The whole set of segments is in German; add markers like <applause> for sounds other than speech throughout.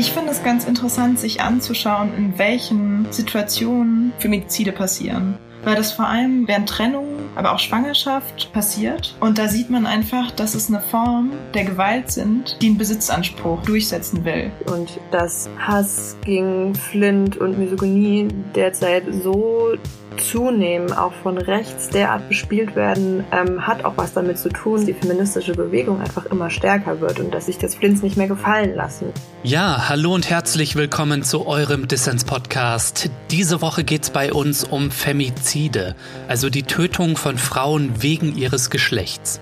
Ich finde es ganz interessant, sich anzuschauen, in welchen Situationen Femizide passieren. Weil das vor allem während Trennung, aber auch Schwangerschaft passiert. Und da sieht man einfach, dass es eine Form der Gewalt sind, die einen Besitzanspruch durchsetzen will. Und dass Hass gegen Flint und Misogynie derzeit so zunehmen, auch von rechts derart bespielt werden, ähm, hat auch was damit zu tun, dass die feministische Bewegung einfach immer stärker wird und dass sich das Flints nicht mehr gefallen lassen. Ja, hallo und herzlich willkommen zu eurem Dissens-Podcast. Diese Woche geht es bei uns um Femizide, also die Tötung von Frauen wegen ihres Geschlechts.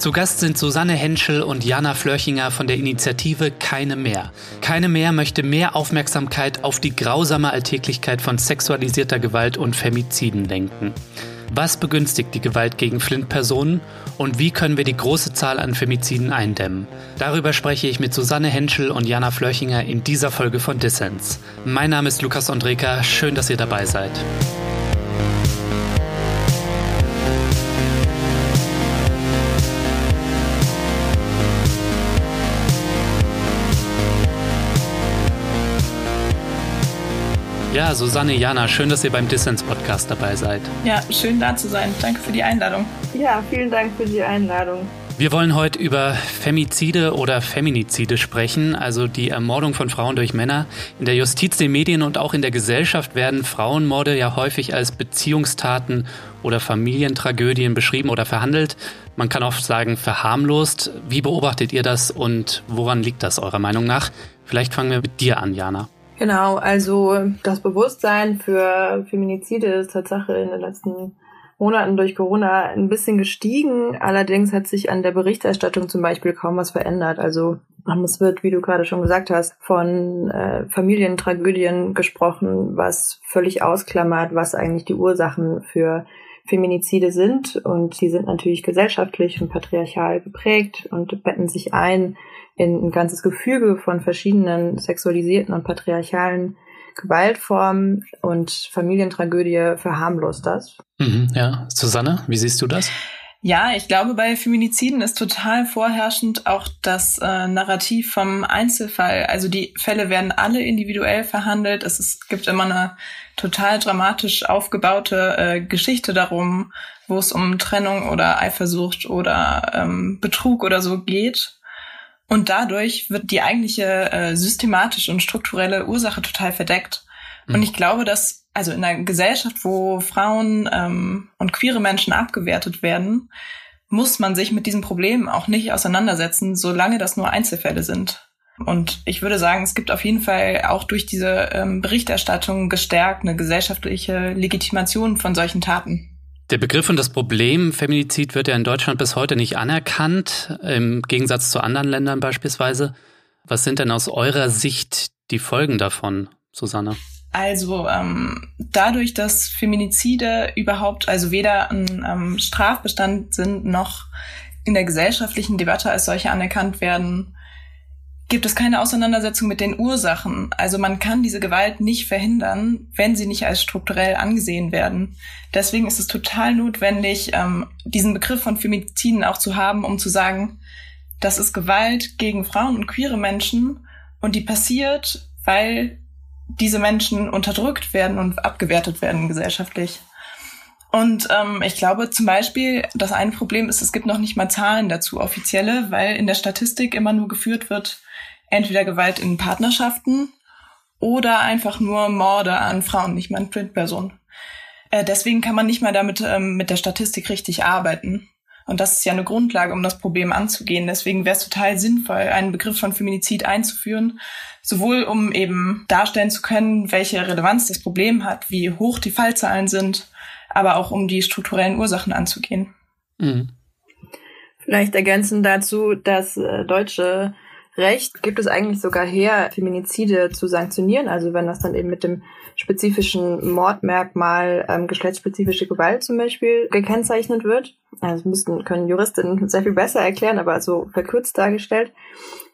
Zu Gast sind Susanne Henschel und Jana Flörchinger von der Initiative Keine mehr. Keine mehr möchte mehr Aufmerksamkeit auf die grausame Alltäglichkeit von sexualisierter Gewalt und Femiziden lenken. Was begünstigt die Gewalt gegen Flint-Personen und wie können wir die große Zahl an Femiziden eindämmen? Darüber spreche ich mit Susanne Henschel und Jana Flörchinger in dieser Folge von Dissens. Mein Name ist Lukas Andreka, schön, dass ihr dabei seid. Ja, Susanne, Jana, schön, dass ihr beim Dissens-Podcast dabei seid. Ja, schön da zu sein. Danke für die Einladung. Ja, vielen Dank für die Einladung. Wir wollen heute über Femizide oder Feminizide sprechen, also die Ermordung von Frauen durch Männer. In der Justiz, den Medien und auch in der Gesellschaft werden Frauenmorde ja häufig als Beziehungstaten oder Familientragödien beschrieben oder verhandelt. Man kann auch sagen verharmlost. Wie beobachtet ihr das und woran liegt das eurer Meinung nach? Vielleicht fangen wir mit dir an, Jana. Genau, also das Bewusstsein für Feminizide ist Tatsache in den letzten Monaten durch Corona ein bisschen gestiegen. Allerdings hat sich an der Berichterstattung zum Beispiel kaum was verändert. Also es wird, wie du gerade schon gesagt hast, von äh, Familientragödien gesprochen, was völlig ausklammert, was eigentlich die Ursachen für Feminizide sind. Und die sind natürlich gesellschaftlich und patriarchal geprägt und betten sich ein in ein ganzes Gefüge von verschiedenen sexualisierten und patriarchalen Gewaltformen und Familientragödie verharmlost das. Mhm, ja, Susanne, wie siehst du das? Ja, ich glaube, bei Feminiziden ist total vorherrschend auch das äh, Narrativ vom Einzelfall. Also die Fälle werden alle individuell verhandelt. Es ist, gibt immer eine total dramatisch aufgebaute äh, Geschichte darum, wo es um Trennung oder Eifersucht oder ähm, Betrug oder so geht. Und dadurch wird die eigentliche äh, systematische und strukturelle Ursache total verdeckt. Mhm. Und ich glaube, dass also in einer Gesellschaft, wo Frauen ähm, und queere Menschen abgewertet werden, muss man sich mit diesem Problem auch nicht auseinandersetzen, solange das nur Einzelfälle sind. Und ich würde sagen, es gibt auf jeden Fall auch durch diese ähm, Berichterstattung gestärkt eine gesellschaftliche Legitimation von solchen Taten. Der Begriff und das Problem Feminizid wird ja in Deutschland bis heute nicht anerkannt, im Gegensatz zu anderen Ländern beispielsweise. Was sind denn aus eurer Sicht die Folgen davon, Susanne? Also ähm, dadurch, dass Feminizide überhaupt also weder ein ähm, Strafbestand sind noch in der gesellschaftlichen Debatte als solche anerkannt werden, gibt es keine Auseinandersetzung mit den Ursachen. Also man kann diese Gewalt nicht verhindern, wenn sie nicht als strukturell angesehen werden. Deswegen ist es total notwendig, ähm, diesen Begriff von Femiziden auch zu haben, um zu sagen, das ist Gewalt gegen Frauen und queere Menschen und die passiert, weil diese Menschen unterdrückt werden und abgewertet werden gesellschaftlich. Und ähm, ich glaube zum Beispiel, das eine Problem ist, es gibt noch nicht mal Zahlen dazu, offizielle, weil in der Statistik immer nur geführt wird, entweder Gewalt in Partnerschaften oder einfach nur Morde an Frauen, nicht mal an Printpersonen. Äh, deswegen kann man nicht mal damit ähm, mit der Statistik richtig arbeiten. Und das ist ja eine Grundlage, um das Problem anzugehen. Deswegen wäre es total sinnvoll, einen Begriff von Feminizid einzuführen, sowohl um eben darstellen zu können, welche Relevanz das Problem hat, wie hoch die Fallzahlen sind, aber auch um die strukturellen Ursachen anzugehen. Mhm. Vielleicht ergänzen dazu, dass äh, deutsche Recht gibt es eigentlich sogar her, Feminizide zu sanktionieren. Also wenn das dann eben mit dem spezifischen Mordmerkmal ähm, geschlechtsspezifische Gewalt zum Beispiel gekennzeichnet wird. Also müssten, können Juristinnen sehr viel besser erklären, aber so verkürzt dargestellt.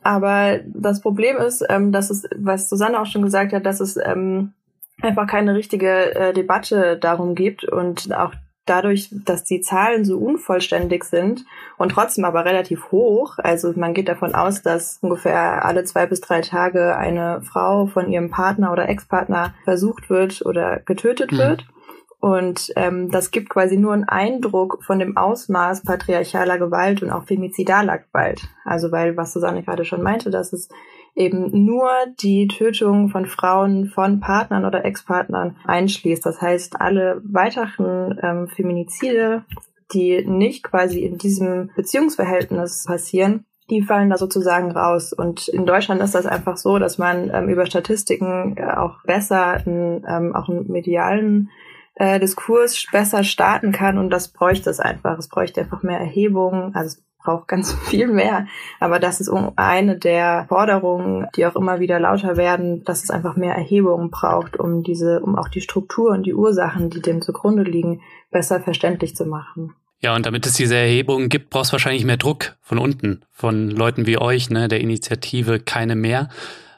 Aber das Problem ist, ähm, dass es, was Susanne auch schon gesagt hat, dass es ähm, einfach keine richtige äh, Debatte darum gibt und auch dadurch, dass die Zahlen so unvollständig sind und trotzdem aber relativ hoch, also man geht davon aus, dass ungefähr alle zwei bis drei Tage eine Frau von ihrem Partner oder Ex-Partner versucht wird oder getötet mhm. wird. Und ähm, das gibt quasi nur einen Eindruck von dem Ausmaß patriarchaler Gewalt und auch femizidaler Gewalt. Also weil, was Susanne gerade schon meinte, dass es eben nur die Tötung von Frauen von Partnern oder Ex-Partnern einschließt. Das heißt, alle weiteren ähm, Feminizide, die nicht quasi in diesem Beziehungsverhältnis passieren, die fallen da sozusagen raus. Und in Deutschland ist das einfach so, dass man ähm, über Statistiken äh, auch besser in, ähm, auch einen medialen äh, Diskurs besser starten kann und das bräuchte es einfach. Es bräuchte einfach mehr Erhebung, also braucht ganz <laughs> viel mehr. Aber das ist eine der Forderungen, die auch immer wieder lauter werden, dass es einfach mehr Erhebungen braucht, um diese, um auch die Struktur und die Ursachen, die dem zugrunde liegen, besser verständlich zu machen. Ja, und damit es diese Erhebungen gibt, brauchst du wahrscheinlich mehr Druck von unten, von Leuten wie euch, ne, der Initiative Keine mehr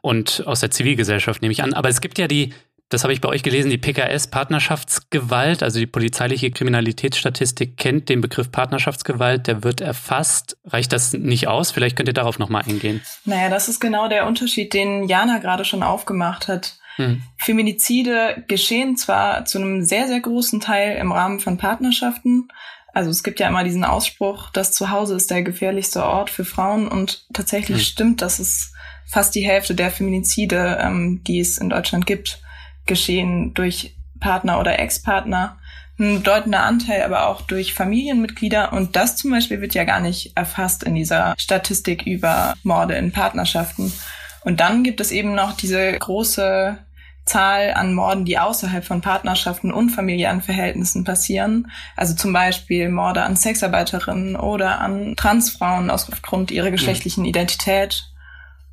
und aus der Zivilgesellschaft nehme ich an. Aber es gibt ja die das habe ich bei euch gelesen, die PKS Partnerschaftsgewalt, also die polizeiliche Kriminalitätsstatistik kennt den Begriff Partnerschaftsgewalt, der wird erfasst. Reicht das nicht aus? Vielleicht könnt ihr darauf nochmal eingehen. Naja, das ist genau der Unterschied, den Jana gerade schon aufgemacht hat. Hm. Feminizide geschehen zwar zu einem sehr, sehr großen Teil im Rahmen von Partnerschaften. Also es gibt ja immer diesen Ausspruch, das Zuhause ist der gefährlichste Ort für Frauen und tatsächlich hm. stimmt, dass es fast die Hälfte der Feminizide, ähm, die es in Deutschland gibt, geschehen durch Partner oder Ex-Partner, ein bedeutender Anteil aber auch durch Familienmitglieder. Und das zum Beispiel wird ja gar nicht erfasst in dieser Statistik über Morde in Partnerschaften. Und dann gibt es eben noch diese große Zahl an Morden, die außerhalb von Partnerschaften und familiären Verhältnissen passieren. Also zum Beispiel Morde an Sexarbeiterinnen oder an Transfrauen aufgrund ihrer geschlechtlichen Identität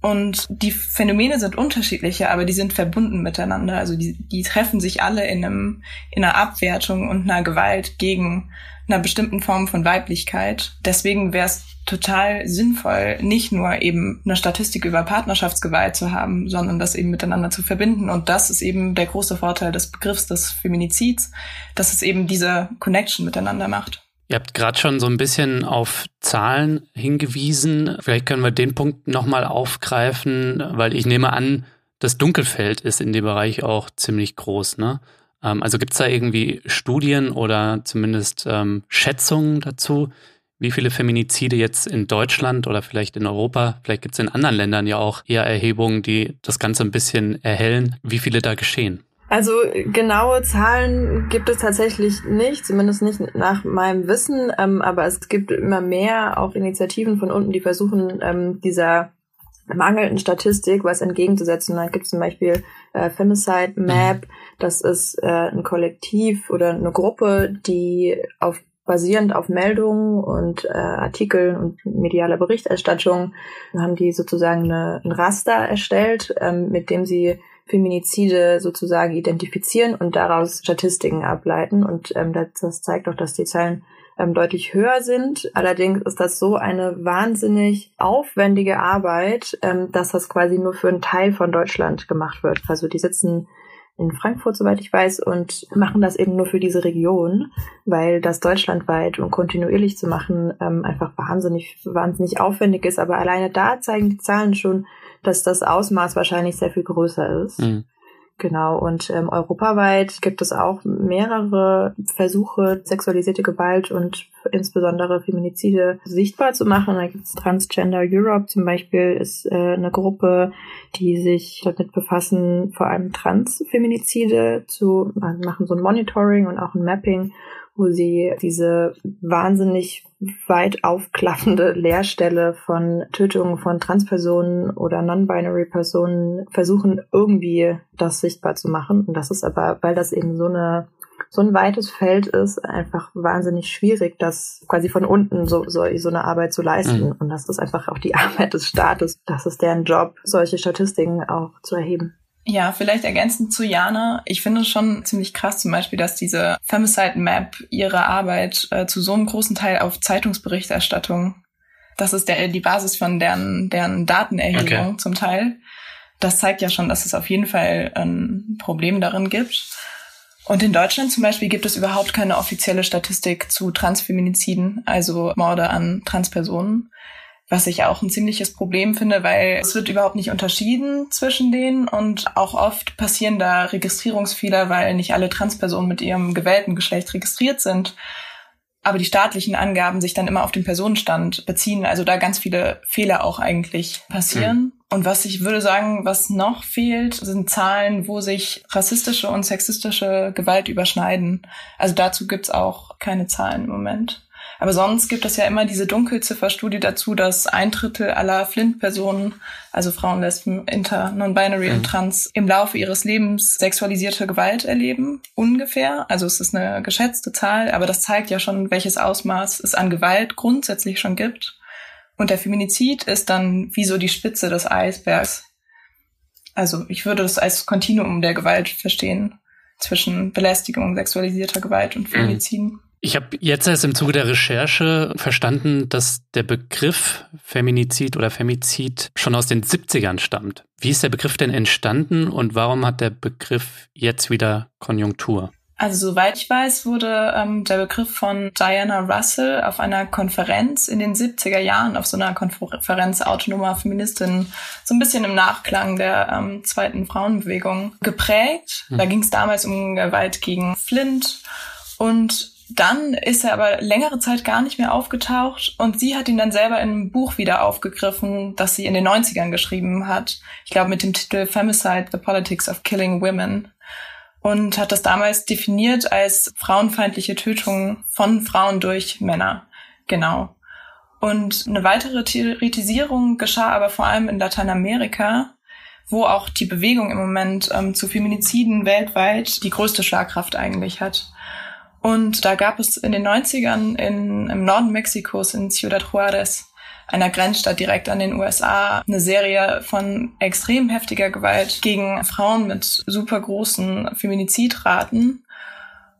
und die Phänomene sind unterschiedliche, aber die sind verbunden miteinander. Also die, die treffen sich alle in, einem, in einer Abwertung und einer Gewalt gegen einer bestimmten Form von Weiblichkeit. Deswegen wäre es total sinnvoll, nicht nur eben eine Statistik über Partnerschaftsgewalt zu haben, sondern das eben miteinander zu verbinden. Und das ist eben der große Vorteil des Begriffs des Feminizids, dass es eben diese Connection miteinander macht. Ihr habt gerade schon so ein bisschen auf Zahlen hingewiesen. Vielleicht können wir den Punkt nochmal aufgreifen, weil ich nehme an, das Dunkelfeld ist in dem Bereich auch ziemlich groß. Ne? Ähm, also gibt es da irgendwie Studien oder zumindest ähm, Schätzungen dazu, wie viele Feminizide jetzt in Deutschland oder vielleicht in Europa, vielleicht gibt es in anderen Ländern ja auch eher Erhebungen, die das Ganze ein bisschen erhellen, wie viele da geschehen? Also genaue Zahlen gibt es tatsächlich nicht, zumindest nicht nach meinem Wissen, ähm, aber es gibt immer mehr auch Initiativen von unten, die versuchen, ähm, dieser mangelnden Statistik was entgegenzusetzen. Da gibt es zum Beispiel äh, Femicide Map, das ist äh, ein Kollektiv oder eine Gruppe, die auf basierend auf Meldungen und äh, Artikeln und medialer Berichterstattung haben die sozusagen eine, ein Raster erstellt, ähm, mit dem sie Feminizide sozusagen identifizieren und daraus Statistiken ableiten. Und ähm, das, das zeigt auch, dass die Zahlen ähm, deutlich höher sind. Allerdings ist das so eine wahnsinnig aufwendige Arbeit, ähm, dass das quasi nur für einen Teil von Deutschland gemacht wird. Also die sitzen in Frankfurt, soweit ich weiß, und machen das eben nur für diese Region, weil das deutschlandweit und kontinuierlich zu machen ähm, einfach wahnsinnig, wahnsinnig aufwendig ist. Aber alleine da zeigen die Zahlen schon, dass das Ausmaß wahrscheinlich sehr viel größer ist. Mhm. Genau, und ähm, europaweit gibt es auch mehrere Versuche, sexualisierte Gewalt und insbesondere Feminizide sichtbar zu machen. Da gibt es Transgender Europe zum Beispiel, ist äh, eine Gruppe, die sich damit befassen, vor allem Transfeminizide zu machen, so ein Monitoring und auch ein Mapping wo sie diese wahnsinnig weit aufklaffende Leerstelle von Tötungen von Transpersonen oder non-binary Personen versuchen irgendwie das sichtbar zu machen. Und das ist aber, weil das eben so eine so ein weites Feld ist, einfach wahnsinnig schwierig, das quasi von unten so, so, so eine Arbeit zu leisten. Mhm. Und das ist einfach auch die <laughs> Arbeit des Staates. Das ist deren Job, solche Statistiken auch zu erheben. Ja, vielleicht ergänzend zu Jana. Ich finde es schon ziemlich krass zum Beispiel, dass diese Femicide Map ihre Arbeit äh, zu so einem großen Teil auf Zeitungsberichterstattung, das ist der, die Basis von deren, deren Datenerhebung okay. zum Teil. Das zeigt ja schon, dass es auf jeden Fall ein Problem darin gibt. Und in Deutschland zum Beispiel gibt es überhaupt keine offizielle Statistik zu Transfeminiziden, also Morde an Transpersonen, was ich auch ein ziemliches Problem finde, weil es wird überhaupt nicht unterschieden zwischen denen und auch oft passieren da Registrierungsfehler, weil nicht alle Transpersonen mit ihrem gewählten Geschlecht registriert sind aber die staatlichen Angaben sich dann immer auf den Personenstand beziehen, also da ganz viele Fehler auch eigentlich passieren. Mhm. Und was ich würde sagen, was noch fehlt, sind Zahlen, wo sich rassistische und sexistische Gewalt überschneiden. Also dazu gibt's auch keine Zahlen im Moment. Aber sonst gibt es ja immer diese Dunkelzifferstudie dazu, dass ein Drittel aller Flint-Personen, also Frauen, Lesben, Inter, Non-Binary mhm. und Trans, im Laufe ihres Lebens sexualisierte Gewalt erleben. Ungefähr. Also es ist eine geschätzte Zahl, aber das zeigt ja schon, welches Ausmaß es an Gewalt grundsätzlich schon gibt. Und der Feminizid ist dann wie so die Spitze des Eisbergs. Also ich würde das als Kontinuum der Gewalt verstehen zwischen Belästigung, sexualisierter Gewalt und mhm. Feminiziden. Mhm. Ich habe jetzt erst im Zuge der Recherche verstanden, dass der Begriff Feminizid oder Femizid schon aus den 70ern stammt. Wie ist der Begriff denn entstanden und warum hat der Begriff jetzt wieder Konjunktur? Also soweit ich weiß, wurde ähm, der Begriff von Diana Russell auf einer Konferenz in den 70er Jahren, auf so einer Konferenz autonomer Feministinnen, so ein bisschen im Nachklang der ähm, zweiten Frauenbewegung geprägt. Hm. Da ging es damals um Gewalt gegen Flint und dann ist er aber längere Zeit gar nicht mehr aufgetaucht und sie hat ihn dann selber in einem Buch wieder aufgegriffen, das sie in den 90ern geschrieben hat. Ich glaube mit dem Titel Femicide, The Politics of Killing Women. Und hat das damals definiert als frauenfeindliche Tötung von Frauen durch Männer. Genau. Und eine weitere Theoretisierung geschah aber vor allem in Lateinamerika, wo auch die Bewegung im Moment ähm, zu Feminiziden weltweit die größte Schlagkraft eigentlich hat. Und da gab es in den 90ern in, im Norden Mexikos in Ciudad Juarez, einer Grenzstadt direkt an den USA, eine Serie von extrem heftiger Gewalt gegen Frauen mit super großen Feminizidraten.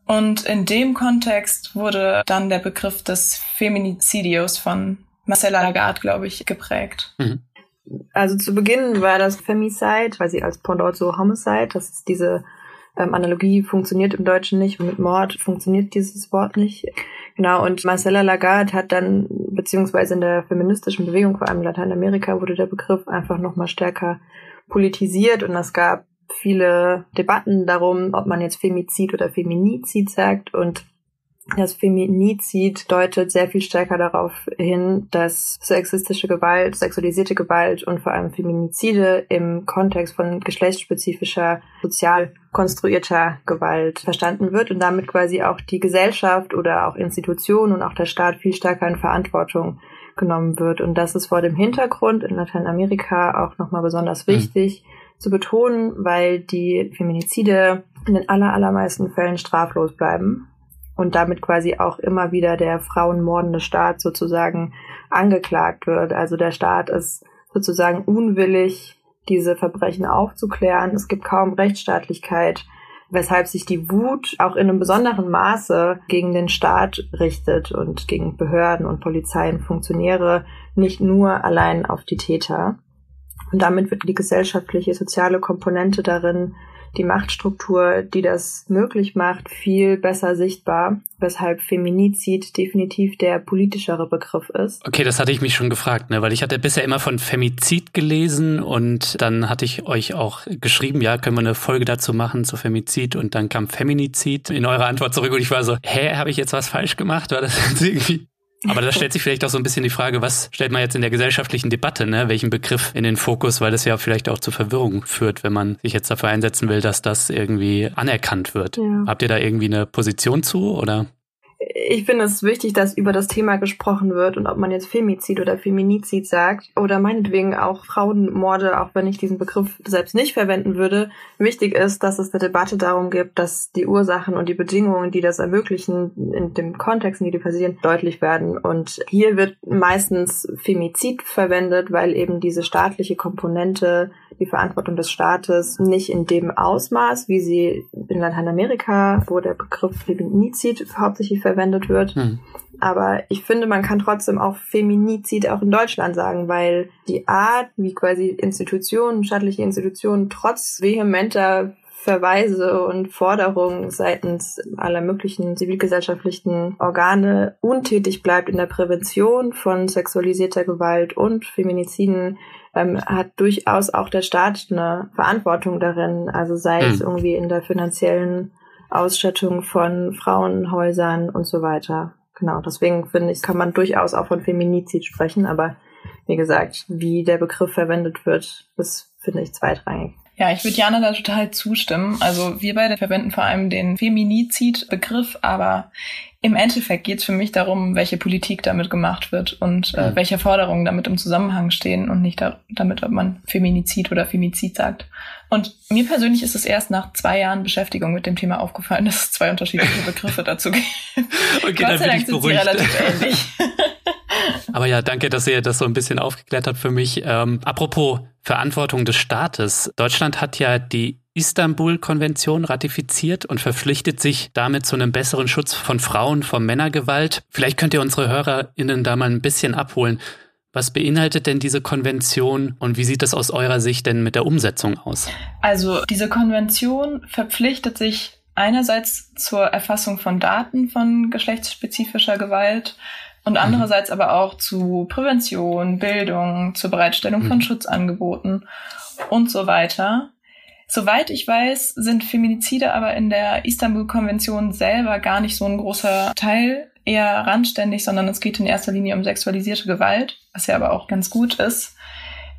Und in dem Kontext wurde dann der Begriff des Feminizidios von Marcella Lagarde, glaube ich, geprägt. Mhm. Also zu Beginn war das Femicide, weil sie als Pendant so Homicide, das ist diese ähm, Analogie funktioniert im Deutschen nicht, mit Mord funktioniert dieses Wort nicht. Genau, und Marcella Lagarde hat dann, beziehungsweise in der feministischen Bewegung, vor allem in Lateinamerika, wurde der Begriff einfach nochmal stärker politisiert und es gab viele Debatten darum, ob man jetzt Femizid oder Feminizid sagt und das Feminizid deutet sehr viel stärker darauf hin, dass sexistische Gewalt, sexualisierte Gewalt und vor allem Feminizide im Kontext von geschlechtsspezifischer, sozial konstruierter Gewalt verstanden wird und damit quasi auch die Gesellschaft oder auch Institutionen und auch der Staat viel stärker in Verantwortung genommen wird. Und das ist vor dem Hintergrund in Lateinamerika auch nochmal besonders mhm. wichtig mhm. zu betonen, weil die Feminizide in den aller, allermeisten Fällen straflos bleiben und damit quasi auch immer wieder der frauenmordende Staat sozusagen angeklagt wird. Also der Staat ist sozusagen unwillig, diese Verbrechen aufzuklären. Es gibt kaum Rechtsstaatlichkeit, weshalb sich die Wut auch in einem besonderen Maße gegen den Staat richtet und gegen Behörden und Polizei und Funktionäre, nicht nur allein auf die Täter. Und damit wird die gesellschaftliche, soziale Komponente darin die Machtstruktur, die das möglich macht, viel besser sichtbar, weshalb Feminizid definitiv der politischere Begriff ist. Okay, das hatte ich mich schon gefragt, ne? weil ich hatte bisher immer von Femizid gelesen und dann hatte ich euch auch geschrieben, ja, können wir eine Folge dazu machen zu Femizid und dann kam Feminizid in eurer Antwort zurück und ich war so, hä, habe ich jetzt was falsch gemacht? War das irgendwie aber da stellt sich vielleicht auch so ein bisschen die Frage, was stellt man jetzt in der gesellschaftlichen Debatte, ne? welchen Begriff in den Fokus, weil das ja vielleicht auch zu Verwirrung führt, wenn man sich jetzt dafür einsetzen will, dass das irgendwie anerkannt wird. Ja. Habt ihr da irgendwie eine Position zu oder? Ich finde es wichtig, dass über das Thema gesprochen wird und ob man jetzt Femizid oder Feminizid sagt oder meinetwegen auch Frauenmorde, auch wenn ich diesen Begriff selbst nicht verwenden würde. Wichtig ist, dass es eine Debatte darum gibt, dass die Ursachen und die Bedingungen, die das ermöglichen, in dem Kontext, in dem die passieren, deutlich werden. Und hier wird meistens Femizid verwendet, weil eben diese staatliche Komponente die Verantwortung des Staates nicht in dem Ausmaß, wie sie in Lateinamerika, wo der Begriff Feminizid hauptsächlich verwendet wird. Hm. Aber ich finde, man kann trotzdem auch Feminizid auch in Deutschland sagen, weil die Art, wie quasi Institutionen, staatliche Institutionen trotz vehementer Verweise und Forderungen seitens aller möglichen zivilgesellschaftlichen Organe untätig bleibt in der Prävention von sexualisierter Gewalt und Feminiziden, ähm, hat durchaus auch der Staat eine Verantwortung darin. Also sei es hm. irgendwie in der finanziellen Ausstattung von Frauenhäusern und so weiter. Genau, deswegen finde ich, kann man durchaus auch von Feminizid sprechen, aber wie gesagt, wie der Begriff verwendet wird, das finde ich zweitrangig. Ja, ich würde Jana da total zustimmen. Also wir beide verwenden vor allem den Feminizid-Begriff, aber im Endeffekt geht es für mich darum, welche Politik damit gemacht wird und äh, mhm. welche Forderungen damit im Zusammenhang stehen und nicht da, damit, ob man Feminizid oder Femizid sagt. Und mir persönlich ist es erst nach zwei Jahren Beschäftigung mit dem Thema aufgefallen, dass es zwei unterschiedliche Begriffe dazu gibt. <laughs> Okay, Gott dann sei Dank sind sie relativ ähnlich. <laughs> Aber ja, danke, dass ihr das so ein bisschen aufgeklärt habt für mich. Ähm, apropos Verantwortung des Staates. Deutschland hat ja die Istanbul-Konvention ratifiziert und verpflichtet sich damit zu einem besseren Schutz von Frauen vor Männergewalt. Vielleicht könnt ihr unsere HörerInnen da mal ein bisschen abholen. Was beinhaltet denn diese Konvention und wie sieht das aus eurer Sicht denn mit der Umsetzung aus? Also diese Konvention verpflichtet sich einerseits zur Erfassung von Daten von geschlechtsspezifischer Gewalt und mhm. andererseits aber auch zu Prävention, Bildung, zur Bereitstellung von mhm. Schutzangeboten und so weiter. Soweit ich weiß, sind Feminizide aber in der Istanbul-Konvention selber gar nicht so ein großer Teil, eher randständig, sondern es geht in erster Linie um sexualisierte Gewalt, was ja aber auch ganz gut ist.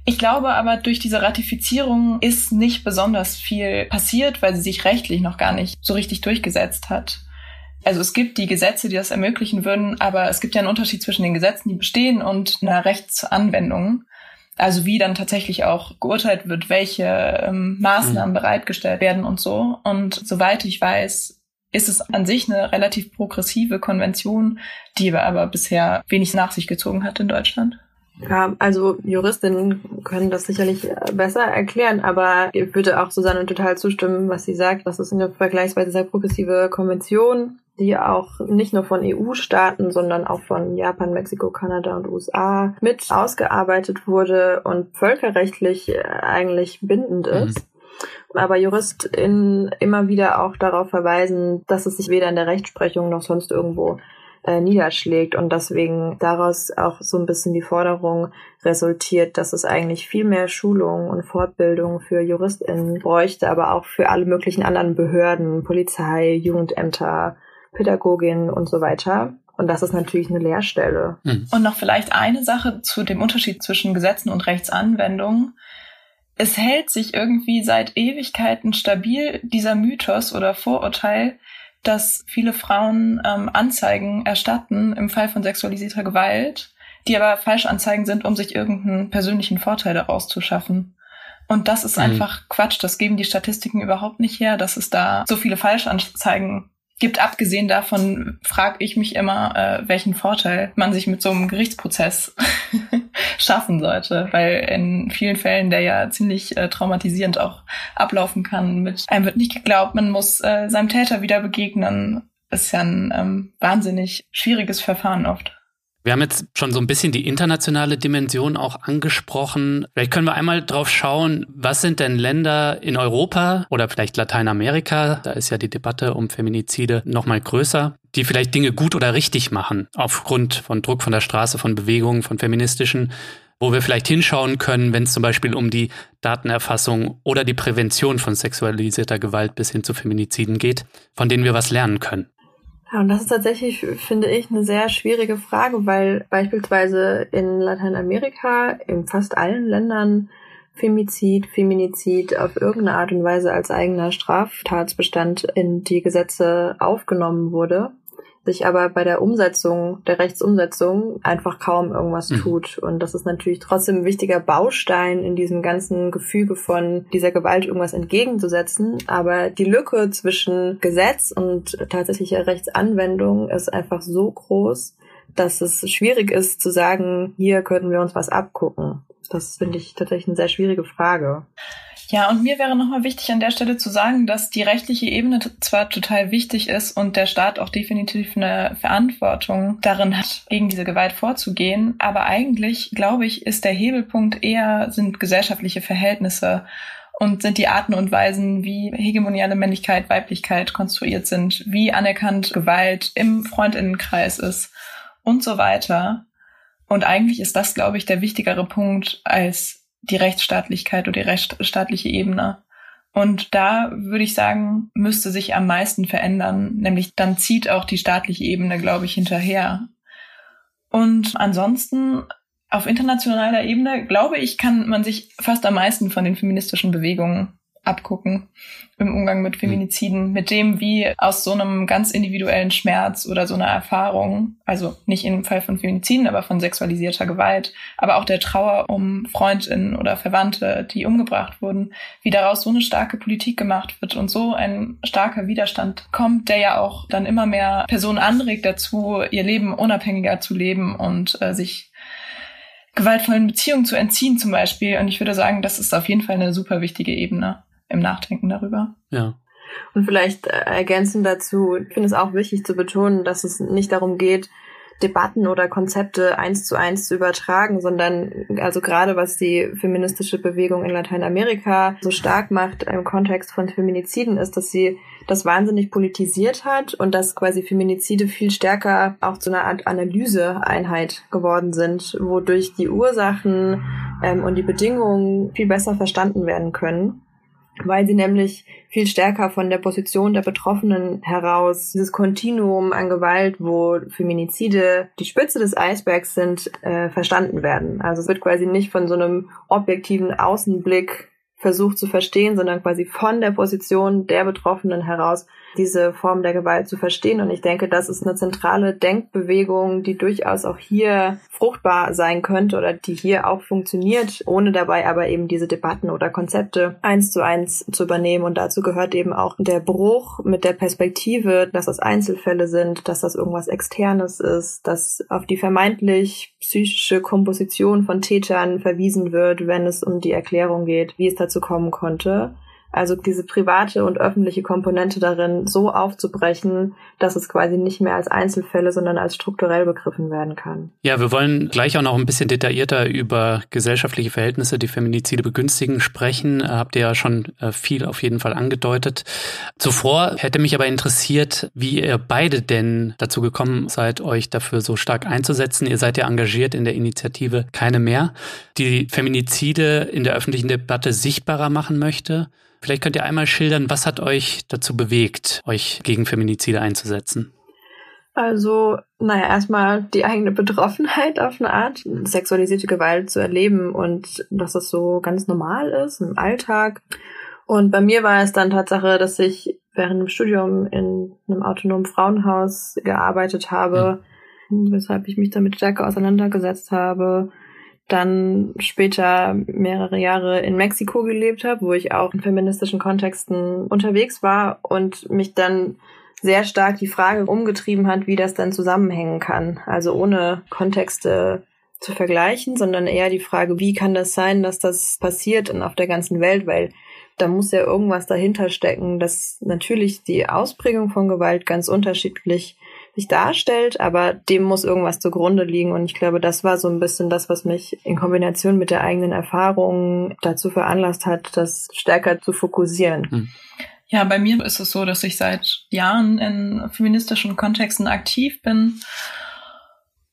Ich glaube aber, durch diese Ratifizierung ist nicht besonders viel passiert, weil sie sich rechtlich noch gar nicht so richtig durchgesetzt hat also es gibt die Gesetze, die das ermöglichen würden, aber es gibt ja einen Unterschied zwischen den Gesetzen, die bestehen und einer Rechtsanwendung. Also wie dann tatsächlich auch geurteilt wird, welche ähm, Maßnahmen mhm. bereitgestellt werden und so. Und soweit ich weiß, ist es an sich eine relativ progressive Konvention, die aber bisher wenig nach sich gezogen hat in Deutschland. Ja, also Juristinnen können das sicherlich besser erklären, aber ich würde auch Susanne total zustimmen, was sie sagt. Das ist eine vergleichsweise sehr progressive Konvention die auch nicht nur von EU-Staaten, sondern auch von Japan, Mexiko, Kanada und USA mit ausgearbeitet wurde und völkerrechtlich äh, eigentlich bindend mhm. ist. Mhm. Aber JuristInnen immer wieder auch darauf verweisen, dass es sich weder in der Rechtsprechung noch sonst irgendwo äh, niederschlägt und deswegen daraus auch so ein bisschen die Forderung resultiert, dass es eigentlich viel mehr Schulung und Fortbildung für JuristInnen bräuchte, aber auch für alle möglichen anderen Behörden, Polizei, Jugendämter, Pädagogin und so weiter. Und das ist natürlich eine Lehrstelle. Mhm. Und noch vielleicht eine Sache zu dem Unterschied zwischen Gesetzen und Rechtsanwendung. Es hält sich irgendwie seit Ewigkeiten stabil dieser Mythos oder Vorurteil, dass viele Frauen ähm, Anzeigen erstatten im Fall von sexualisierter Gewalt, die aber Falschanzeigen sind, um sich irgendeinen persönlichen Vorteil daraus zu schaffen. Und das ist mhm. einfach Quatsch. Das geben die Statistiken überhaupt nicht her, dass es da so viele Falschanzeigen gibt. Abgesehen davon frage ich mich immer, äh, welchen Vorteil man sich mit so einem Gerichtsprozess <laughs> schaffen sollte, weil in vielen Fällen der ja ziemlich äh, traumatisierend auch ablaufen kann. Mit einem wird nicht geglaubt, man muss äh, seinem Täter wieder begegnen. Ist ja ein ähm, wahnsinnig schwieriges Verfahren oft. Wir haben jetzt schon so ein bisschen die internationale Dimension auch angesprochen. Vielleicht können wir einmal drauf schauen, was sind denn Länder in Europa oder vielleicht Lateinamerika, da ist ja die Debatte um Feminizide noch mal größer, die vielleicht Dinge gut oder richtig machen, aufgrund von Druck von der Straße, von Bewegungen, von feministischen, wo wir vielleicht hinschauen können, wenn es zum Beispiel um die Datenerfassung oder die Prävention von sexualisierter Gewalt bis hin zu Feminiziden geht, von denen wir was lernen können. Ja, und das ist tatsächlich, finde ich, eine sehr schwierige Frage, weil beispielsweise in Lateinamerika, in fast allen Ländern, Femizid, Feminizid auf irgendeine Art und Weise als eigener Straftatsbestand in die Gesetze aufgenommen wurde sich aber bei der Umsetzung, der Rechtsumsetzung einfach kaum irgendwas mhm. tut. Und das ist natürlich trotzdem ein wichtiger Baustein in diesem ganzen Gefüge von dieser Gewalt irgendwas entgegenzusetzen. Aber die Lücke zwischen Gesetz und tatsächlicher Rechtsanwendung ist einfach so groß, dass es schwierig ist zu sagen, hier könnten wir uns was abgucken. Das finde ich tatsächlich eine sehr schwierige Frage. Ja, und mir wäre nochmal wichtig an der Stelle zu sagen, dass die rechtliche Ebene zwar total wichtig ist und der Staat auch definitiv eine Verantwortung darin hat, gegen diese Gewalt vorzugehen, aber eigentlich, glaube ich, ist der Hebelpunkt eher, sind gesellschaftliche Verhältnisse und sind die Arten und Weisen, wie hegemoniale Männlichkeit, Weiblichkeit konstruiert sind, wie anerkannt Gewalt im Freundinnenkreis ist und so weiter. Und eigentlich ist das, glaube ich, der wichtigere Punkt als die Rechtsstaatlichkeit oder die rechtsstaatliche Ebene. Und da würde ich sagen, müsste sich am meisten verändern. Nämlich dann zieht auch die staatliche Ebene, glaube ich, hinterher. Und ansonsten auf internationaler Ebene, glaube ich, kann man sich fast am meisten von den feministischen Bewegungen abgucken im Umgang mit Feminiziden, mit dem, wie aus so einem ganz individuellen Schmerz oder so einer Erfahrung, also nicht im Fall von Feminiziden, aber von sexualisierter Gewalt, aber auch der Trauer um Freundinnen oder Verwandte, die umgebracht wurden, wie daraus so eine starke Politik gemacht wird und so ein starker Widerstand kommt, der ja auch dann immer mehr Personen anregt dazu, ihr Leben unabhängiger zu leben und äh, sich gewaltvollen Beziehungen zu entziehen zum Beispiel. Und ich würde sagen, das ist auf jeden Fall eine super wichtige Ebene im Nachdenken darüber. Ja. Und vielleicht äh, ergänzend dazu, ich finde es auch wichtig zu betonen, dass es nicht darum geht, Debatten oder Konzepte eins zu eins zu übertragen, sondern also gerade was die feministische Bewegung in Lateinamerika so stark macht im Kontext von Feminiziden ist, dass sie das wahnsinnig politisiert hat und dass quasi Feminizide viel stärker auch zu einer Art Analyseeinheit geworden sind, wodurch die Ursachen ähm, und die Bedingungen viel besser verstanden werden können weil sie nämlich viel stärker von der Position der Betroffenen heraus dieses Kontinuum an Gewalt, wo Feminizide die Spitze des Eisbergs sind, äh, verstanden werden. Also es wird quasi nicht von so einem objektiven Außenblick versucht zu verstehen, sondern quasi von der Position der Betroffenen heraus diese Form der Gewalt zu verstehen. Und ich denke, das ist eine zentrale Denkbewegung, die durchaus auch hier fruchtbar sein könnte oder die hier auch funktioniert, ohne dabei aber eben diese Debatten oder Konzepte eins zu eins zu übernehmen. Und dazu gehört eben auch der Bruch mit der Perspektive, dass das Einzelfälle sind, dass das irgendwas Externes ist, dass auf die vermeintlich psychische Komposition von Tätern verwiesen wird, wenn es um die Erklärung geht, wie es dazu kommen konnte. Also diese private und öffentliche Komponente darin so aufzubrechen, dass es quasi nicht mehr als Einzelfälle, sondern als strukturell begriffen werden kann. Ja, wir wollen gleich auch noch ein bisschen detaillierter über gesellschaftliche Verhältnisse, die Feminizide begünstigen, sprechen. Äh, habt ihr ja schon äh, viel auf jeden Fall angedeutet. Zuvor hätte mich aber interessiert, wie ihr beide denn dazu gekommen seid, euch dafür so stark einzusetzen. Ihr seid ja engagiert in der Initiative Keine mehr, die Feminizide in der öffentlichen Debatte sichtbarer machen möchte. Vielleicht könnt ihr einmal schildern, was hat euch dazu bewegt, euch gegen Feminizide einzusetzen? Also, naja, erstmal die eigene Betroffenheit auf eine Art, sexualisierte Gewalt zu erleben und dass das so ganz normal ist im Alltag. Und bei mir war es dann Tatsache, dass ich während dem Studium in einem autonomen Frauenhaus gearbeitet habe, weshalb ich mich damit stärker auseinandergesetzt habe dann später mehrere Jahre in Mexiko gelebt habe, wo ich auch in feministischen Kontexten unterwegs war und mich dann sehr stark die Frage umgetrieben hat, wie das dann zusammenhängen kann. Also ohne Kontexte zu vergleichen, sondern eher die Frage, wie kann das sein, dass das passiert und auf der ganzen Welt, weil da muss ja irgendwas dahinter stecken, dass natürlich die Ausprägung von Gewalt ganz unterschiedlich sich darstellt, aber dem muss irgendwas zugrunde liegen. Und ich glaube, das war so ein bisschen das, was mich in Kombination mit der eigenen Erfahrung dazu veranlasst hat, das stärker zu fokussieren. Hm. Ja, bei mir ist es so, dass ich seit Jahren in feministischen Kontexten aktiv bin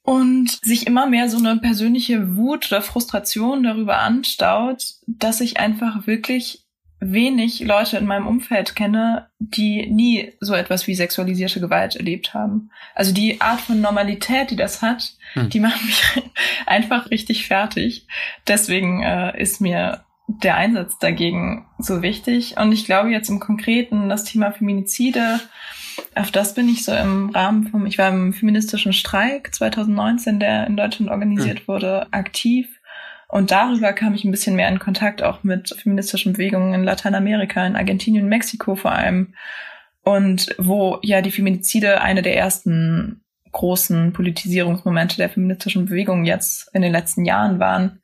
und sich immer mehr so eine persönliche Wut oder Frustration darüber anstaut, dass ich einfach wirklich wenig Leute in meinem Umfeld kenne, die nie so etwas wie sexualisierte Gewalt erlebt haben. Also die Art von Normalität, die das hat, hm. die macht mich <laughs> einfach richtig fertig. Deswegen äh, ist mir der Einsatz dagegen so wichtig. Und ich glaube jetzt im Konkreten das Thema Feminizide, auf das bin ich so im Rahmen vom, ich war im feministischen Streik 2019, der in Deutschland organisiert hm. wurde, aktiv. Und darüber kam ich ein bisschen mehr in Kontakt auch mit feministischen Bewegungen in Lateinamerika, in Argentinien, Mexiko vor allem. Und wo ja die Feminizide eine der ersten großen Politisierungsmomente der feministischen Bewegung jetzt in den letzten Jahren waren.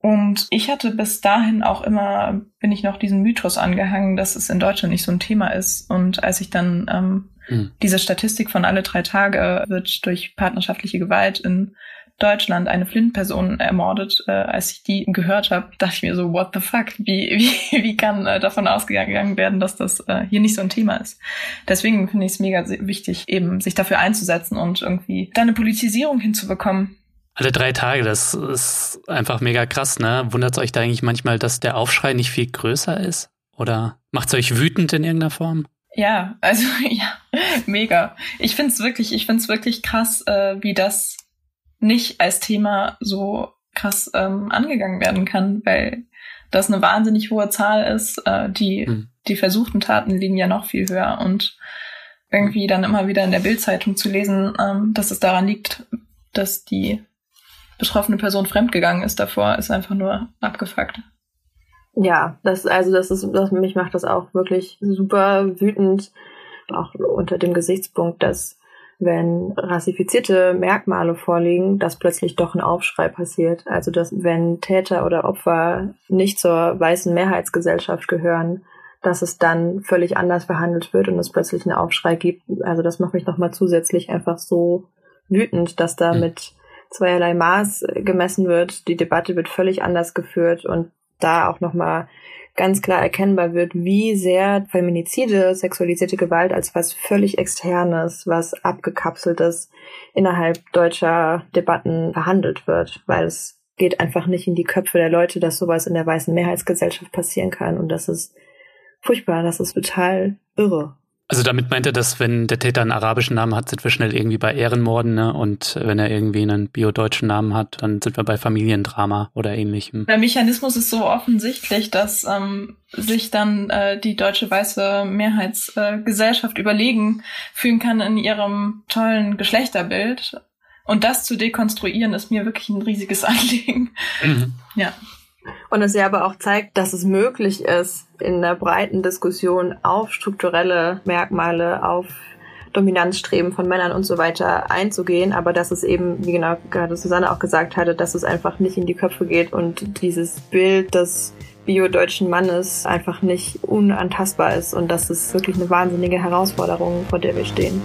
Und ich hatte bis dahin auch immer, bin ich noch diesen Mythos angehangen, dass es in Deutschland nicht so ein Thema ist. Und als ich dann ähm, hm. diese Statistik von alle drei Tage wird durch partnerschaftliche Gewalt in Deutschland eine Flint-Person ermordet. Äh, als ich die gehört habe, dachte ich mir so, what the fuck? Wie, <laughs> wie, wie kann äh, davon ausgegangen werden, dass das äh, hier nicht so ein Thema ist? Deswegen finde ich es mega wichtig, eben sich dafür einzusetzen und irgendwie da eine Politisierung hinzubekommen. Alle drei Tage, das ist einfach mega krass, ne? Wundert es euch da eigentlich manchmal, dass der Aufschrei nicht viel größer ist? Oder macht es euch wütend in irgendeiner Form? Ja, also <laughs> ja, mega. Ich find's wirklich, ich find's wirklich krass, äh, wie das nicht als Thema so krass ähm, angegangen werden kann, weil das eine wahnsinnig hohe Zahl ist. Äh, die, hm. die versuchten Taten liegen ja noch viel höher und irgendwie dann immer wieder in der Bildzeitung zu lesen, ähm, dass es daran liegt, dass die betroffene Person fremdgegangen ist davor, ist einfach nur abgefuckt. Ja, das, also das ist, das, mich macht das auch wirklich super wütend, auch unter dem Gesichtspunkt, dass wenn rassifizierte Merkmale vorliegen, dass plötzlich doch ein Aufschrei passiert. Also dass wenn Täter oder Opfer nicht zur weißen Mehrheitsgesellschaft gehören, dass es dann völlig anders behandelt wird und es plötzlich einen Aufschrei gibt. Also das macht mich nochmal zusätzlich einfach so wütend, dass da hm. mit zweierlei Maß gemessen wird. Die Debatte wird völlig anders geführt und da auch nochmal ganz klar erkennbar wird, wie sehr Feminizide, sexualisierte Gewalt als was völlig Externes, was Abgekapseltes innerhalb deutscher Debatten verhandelt wird, weil es geht einfach nicht in die Köpfe der Leute, dass sowas in der weißen Mehrheitsgesellschaft passieren kann und das ist furchtbar, das ist total irre. Also damit meint er, dass wenn der Täter einen arabischen Namen hat, sind wir schnell irgendwie bei Ehrenmorden, ne? Und wenn er irgendwie einen biodeutschen Namen hat, dann sind wir bei Familiendrama oder ähnlichem. Der Mechanismus ist so offensichtlich, dass ähm, sich dann äh, die deutsche weiße Mehrheitsgesellschaft äh, überlegen fühlen kann in ihrem tollen Geschlechterbild. Und das zu dekonstruieren, ist mir wirklich ein riesiges <laughs> Anliegen. Mhm. Ja. Und es ja aber auch zeigt, dass es möglich ist, in einer breiten Diskussion auf strukturelle Merkmale, auf Dominanzstreben von Männern und so weiter einzugehen, aber dass es eben, wie genau gerade Susanne auch gesagt hatte, dass es einfach nicht in die Köpfe geht und dieses Bild des biodeutschen Mannes einfach nicht unantastbar ist und das ist wirklich eine wahnsinnige Herausforderung, vor der wir stehen.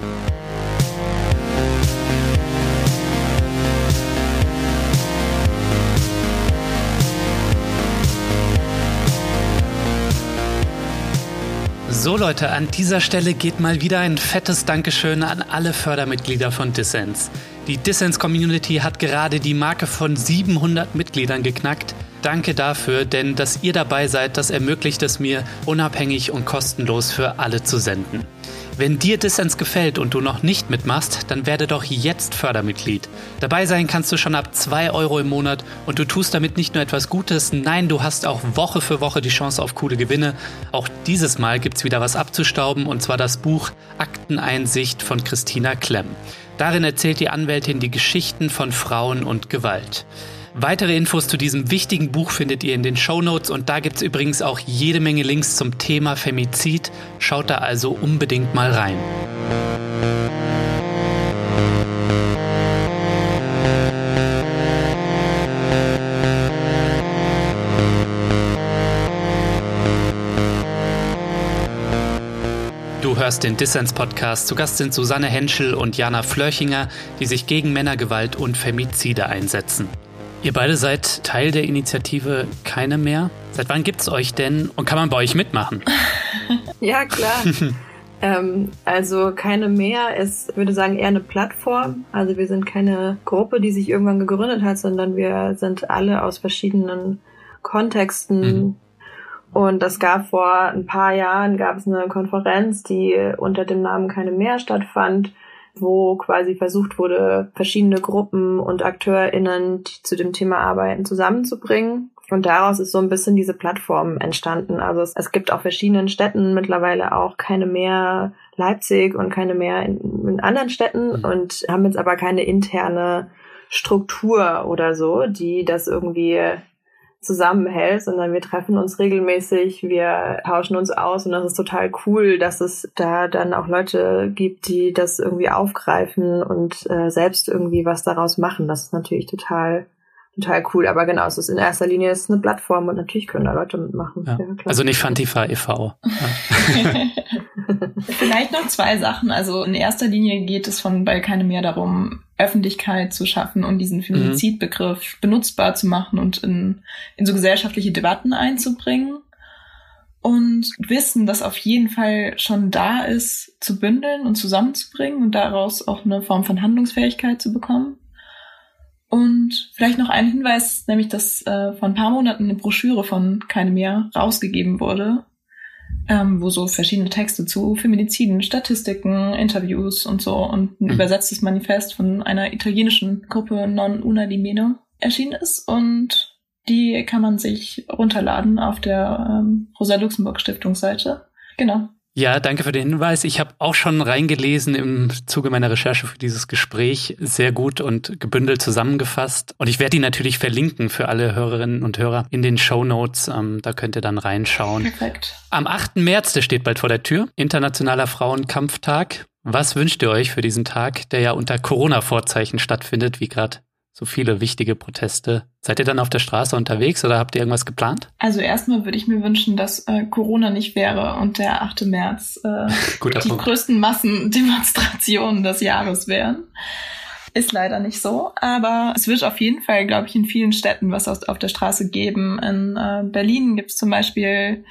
So Leute, an dieser Stelle geht mal wieder ein fettes Dankeschön an alle Fördermitglieder von Dissens. Die Dissens Community hat gerade die Marke von 700 Mitgliedern geknackt. Danke dafür, denn dass ihr dabei seid, das ermöglicht es mir, unabhängig und kostenlos für alle zu senden. Wenn dir Dissens gefällt und du noch nicht mitmachst, dann werde doch jetzt Fördermitglied. Dabei sein kannst du schon ab 2 Euro im Monat und du tust damit nicht nur etwas Gutes, nein, du hast auch Woche für Woche die Chance auf coole Gewinne. Auch dieses Mal gibt's wieder was abzustauben und zwar das Buch Akteneinsicht von Christina Klemm. Darin erzählt die Anwältin die Geschichten von Frauen und Gewalt. Weitere Infos zu diesem wichtigen Buch findet ihr in den Show Notes und da gibt es übrigens auch jede Menge Links zum Thema Femizid. Schaut da also unbedingt mal rein. Du hörst den Dissens-Podcast. Zu Gast sind Susanne Henschel und Jana Flörchinger, die sich gegen Männergewalt und Femizide einsetzen. Ihr beide seid Teil der Initiative Keine mehr. Seit wann gibt's euch denn und kann man bei euch mitmachen? <laughs> ja, klar. <laughs> ähm, also Keine mehr ist, würde sagen, eher eine Plattform. Also wir sind keine Gruppe, die sich irgendwann gegründet hat, sondern wir sind alle aus verschiedenen Kontexten mhm. Und das gab vor ein paar Jahren gab es eine Konferenz, die unter dem Namen Keine mehr stattfand, wo quasi versucht wurde, verschiedene Gruppen und AkteurInnen, die zu dem Thema arbeiten, zusammenzubringen. Und daraus ist so ein bisschen diese Plattform entstanden. Also es, es gibt auf verschiedenen Städten mittlerweile auch keine mehr Leipzig und keine mehr in, in anderen Städten mhm. und haben jetzt aber keine interne Struktur oder so, die das irgendwie zusammenhält, sondern wir treffen uns regelmäßig, wir tauschen uns aus und das ist total cool, dass es da dann auch Leute gibt, die das irgendwie aufgreifen und äh, selbst irgendwie was daraus machen. Das ist natürlich total total cool. Aber genau, es ist in erster Linie ist eine Plattform und natürlich können da Leute mitmachen. Ja. Ja, also nicht Fantifa e.V. <laughs> Vielleicht noch zwei Sachen. Also in erster Linie geht es von bei keine mehr darum, Öffentlichkeit zu schaffen und diesen Feminizidbegriff mhm. benutzbar zu machen und in, in so gesellschaftliche Debatten einzubringen. Und Wissen, das auf jeden Fall schon da ist, zu bündeln und zusammenzubringen und daraus auch eine Form von Handlungsfähigkeit zu bekommen. Und vielleicht noch ein Hinweis, nämlich dass äh, vor ein paar Monaten eine Broschüre von Keine mehr rausgegeben wurde, ähm, wo so verschiedene Texte zu Feminiziden, Statistiken, Interviews und so und ein mhm. übersetztes Manifest von einer italienischen Gruppe Non Una di Meno erschienen ist und die kann man sich runterladen auf der ähm, Rosa-Luxemburg-Stiftungsseite. Genau. Ja, danke für den Hinweis. Ich habe auch schon reingelesen im Zuge meiner Recherche für dieses Gespräch. Sehr gut und gebündelt zusammengefasst. Und ich werde die natürlich verlinken für alle Hörerinnen und Hörer in den Show Notes. Ähm, da könnt ihr dann reinschauen. Perfekt. Am 8. März, der steht bald vor der Tür, Internationaler Frauenkampftag. Was wünscht ihr euch für diesen Tag, der ja unter Corona-Vorzeichen stattfindet, wie gerade so viele wichtige Proteste. Seid ihr dann auf der Straße unterwegs oder habt ihr irgendwas geplant? Also erstmal würde ich mir wünschen, dass äh, Corona nicht wäre und der 8. März äh, <laughs> die Punkt. größten Massendemonstrationen des Jahres wären. Ist leider nicht so, aber es wird auf jeden Fall, glaube ich, in vielen Städten was auf der Straße geben. In äh, Berlin gibt es zum Beispiel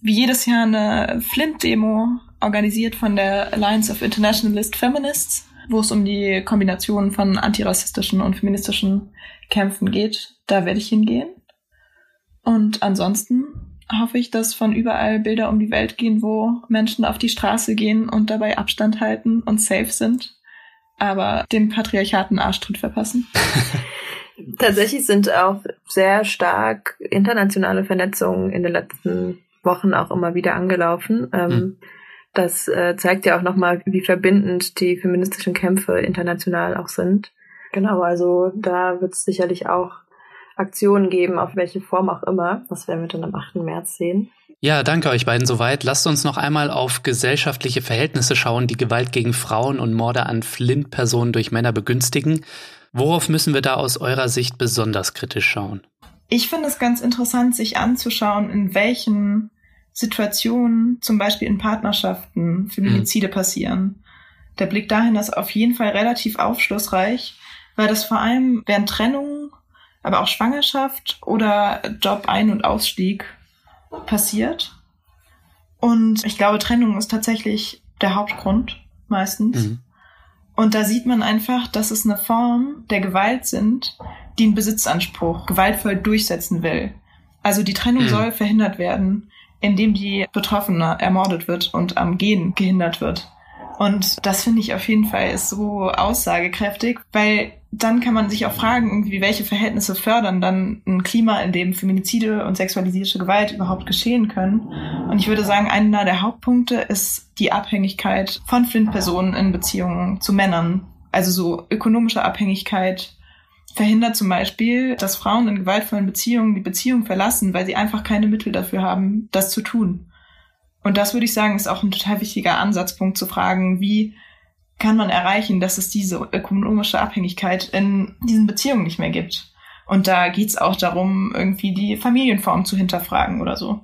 wie jedes Jahr eine Flint-Demo, organisiert von der Alliance of Internationalist Feminists wo es um die Kombination von antirassistischen und feministischen Kämpfen geht. Da werde ich hingehen. Und ansonsten hoffe ich, dass von überall Bilder um die Welt gehen, wo Menschen auf die Straße gehen und dabei Abstand halten und safe sind, aber dem Patriarchaten Arschtritt verpassen. <laughs> Tatsächlich sind auch sehr stark internationale Vernetzungen in den letzten Wochen auch immer wieder angelaufen. Ähm, mhm. Das äh, zeigt ja auch nochmal, wie verbindend die feministischen Kämpfe international auch sind. Genau, also da wird es sicherlich auch Aktionen geben, auf welche Form auch immer. Das werden wir dann am 8. März sehen. Ja, danke euch beiden soweit. Lasst uns noch einmal auf gesellschaftliche Verhältnisse schauen, die Gewalt gegen Frauen und Morde an Flint-Personen durch Männer begünstigen. Worauf müssen wir da aus eurer Sicht besonders kritisch schauen? Ich finde es ganz interessant, sich anzuschauen, in welchen Situationen, zum Beispiel in Partnerschaften, Feminizide mhm. passieren. Der Blick dahin ist auf jeden Fall relativ aufschlussreich, weil das vor allem während Trennung, aber auch Schwangerschaft oder Job-Ein- und Ausstieg passiert. Und ich glaube, Trennung ist tatsächlich der Hauptgrund meistens. Mhm. Und da sieht man einfach, dass es eine Form der Gewalt sind, die einen Besitzanspruch gewaltvoll durchsetzen will. Also die Trennung mhm. soll verhindert werden indem die Betroffene ermordet wird und am Gehen gehindert wird. Und das finde ich auf jeden Fall ist so aussagekräftig, weil dann kann man sich auch fragen, wie welche Verhältnisse fördern dann ein Klima, in dem Feminizide und sexualisierte Gewalt überhaupt geschehen können. Und ich würde sagen, einer der Hauptpunkte ist die Abhängigkeit von Flint-Personen in Beziehungen zu Männern. Also so ökonomische Abhängigkeit, verhindert zum Beispiel, dass Frauen in gewaltvollen Beziehungen die Beziehung verlassen, weil sie einfach keine Mittel dafür haben, das zu tun. Und das würde ich sagen, ist auch ein total wichtiger Ansatzpunkt zu fragen, wie kann man erreichen, dass es diese ökonomische Abhängigkeit in diesen Beziehungen nicht mehr gibt. Und da geht's auch darum, irgendwie die Familienform zu hinterfragen oder so.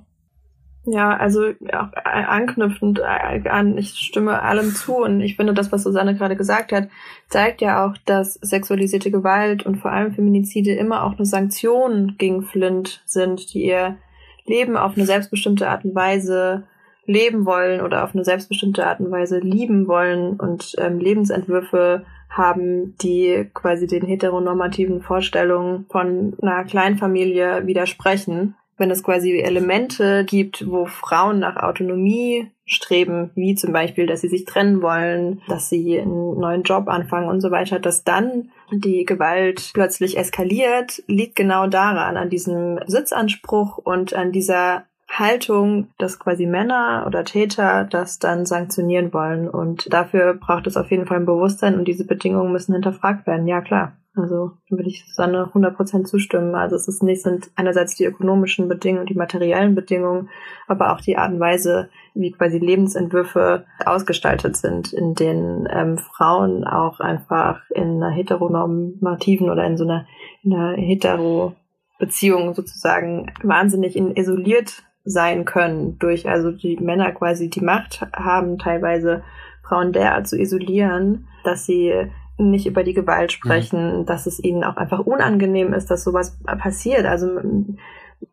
Ja, also auch anknüpfend an, ich stimme allem zu und ich finde, das, was Susanne gerade gesagt hat, zeigt ja auch, dass sexualisierte Gewalt und vor allem Feminizide immer auch eine Sanktion gegen Flint sind, die ihr Leben auf eine selbstbestimmte Art und Weise leben wollen oder auf eine selbstbestimmte Art und Weise lieben wollen und ähm, Lebensentwürfe haben, die quasi den heteronormativen Vorstellungen von einer Kleinfamilie widersprechen wenn es quasi Elemente gibt, wo Frauen nach Autonomie streben, wie zum Beispiel, dass sie sich trennen wollen, dass sie einen neuen Job anfangen und so weiter, dass dann die Gewalt plötzlich eskaliert, liegt genau daran, an diesem Sitzanspruch und an dieser Haltung, dass quasi Männer oder Täter das dann sanktionieren wollen. Und dafür braucht es auf jeden Fall ein Bewusstsein und diese Bedingungen müssen hinterfragt werden. Ja, klar. Also würde ich Susanne 100% zustimmen. Also es ist nicht, sind einerseits die ökonomischen Bedingungen, die materiellen Bedingungen, aber auch die Art und Weise, wie quasi Lebensentwürfe ausgestaltet sind, in denen ähm, Frauen auch einfach in einer heteronormativen oder in so einer, in einer hetero Beziehung sozusagen wahnsinnig isoliert sein können, durch also die Männer quasi die Macht haben, teilweise Frauen derart zu isolieren, dass sie nicht über die Gewalt sprechen, mhm. dass es ihnen auch einfach unangenehm ist, dass sowas passiert. Also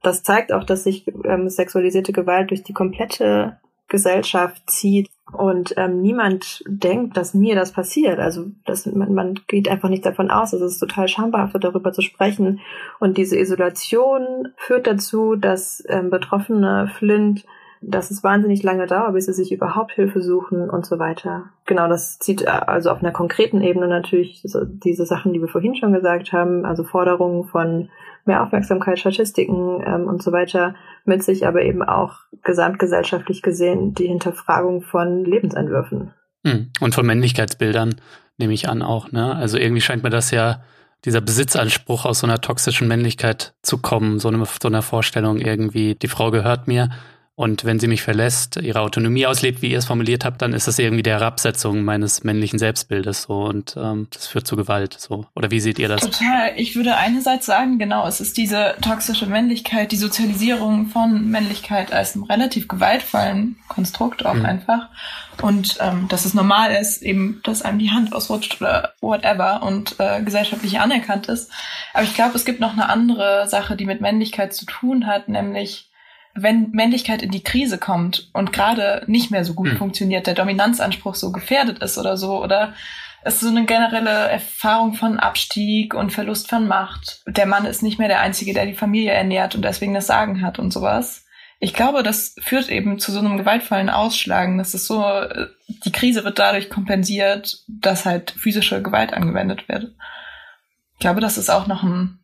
das zeigt auch, dass sich ähm, sexualisierte Gewalt durch die komplette Gesellschaft zieht und ähm, niemand denkt, dass mir das passiert. Also das, man, man geht einfach nicht davon aus. Es ist total schambehaftet, darüber zu sprechen. Und diese Isolation führt dazu, dass ähm, Betroffene Flint dass es wahnsinnig lange dauert, bis sie sich überhaupt Hilfe suchen und so weiter. Genau, das zieht äh, also auf einer konkreten Ebene natürlich diese Sachen, die wir vorhin schon gesagt haben, also Forderungen von mehr Aufmerksamkeit, Statistiken ähm, und so weiter mit sich, aber eben auch gesamtgesellschaftlich gesehen die Hinterfragung von Lebensentwürfen. Hm, und von Männlichkeitsbildern nehme ich an auch. Ne? Also irgendwie scheint mir das ja dieser Besitzanspruch aus so einer toxischen Männlichkeit zu kommen, so, eine, so einer Vorstellung irgendwie, die Frau gehört mir und wenn sie mich verlässt, ihre Autonomie auslebt, wie ihr es formuliert habt, dann ist das irgendwie die Herabsetzung meines männlichen Selbstbildes so und ähm, das führt zu Gewalt so. Oder wie seht ihr das? Total. Ich würde einerseits sagen, genau, es ist diese toxische Männlichkeit, die Sozialisierung von Männlichkeit als einem relativ gewaltvollen Konstrukt auch mhm. einfach. Und ähm, dass es normal ist, eben, dass einem die Hand ausrutscht oder whatever und äh, gesellschaftlich anerkannt ist. Aber ich glaube, es gibt noch eine andere Sache, die mit Männlichkeit zu tun hat, nämlich wenn Männlichkeit in die Krise kommt und gerade nicht mehr so gut hm. funktioniert, der Dominanzanspruch so gefährdet ist oder so, oder es so eine generelle Erfahrung von Abstieg und Verlust von Macht. Der Mann ist nicht mehr der Einzige, der die Familie ernährt und deswegen das Sagen hat und sowas. Ich glaube, das führt eben zu so einem gewaltvollen Ausschlagen. Das ist so, die Krise wird dadurch kompensiert, dass halt physische Gewalt angewendet wird. Ich glaube, das ist auch noch ein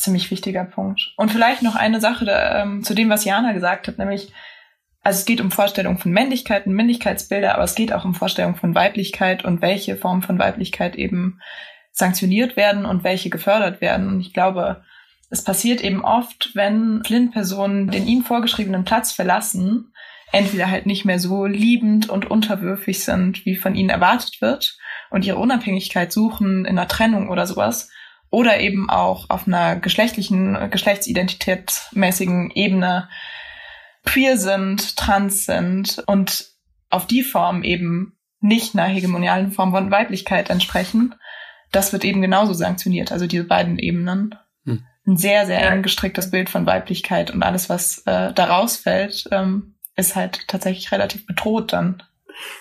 ziemlich wichtiger Punkt. Und vielleicht noch eine Sache da, ähm, zu dem, was Jana gesagt hat, nämlich, also es geht um Vorstellungen von Männlichkeit und Männlichkeitsbilder, aber es geht auch um Vorstellungen von Weiblichkeit und welche Formen von Weiblichkeit eben sanktioniert werden und welche gefördert werden. Und ich glaube, es passiert eben oft, wenn Flint-Personen den ihnen vorgeschriebenen Platz verlassen, entweder halt nicht mehr so liebend und unterwürfig sind, wie von ihnen erwartet wird, und ihre Unabhängigkeit suchen in einer Trennung oder sowas, oder eben auch auf einer geschlechtlichen, geschlechtsidentitätsmäßigen Ebene queer sind, trans sind und auf die Form eben nicht einer hegemonialen Form von Weiblichkeit entsprechen, das wird eben genauso sanktioniert, also diese beiden Ebenen. Hm. Ein sehr, sehr eng gestricktes Bild von Weiblichkeit und alles, was äh, daraus fällt, ähm, ist halt tatsächlich relativ bedroht dann.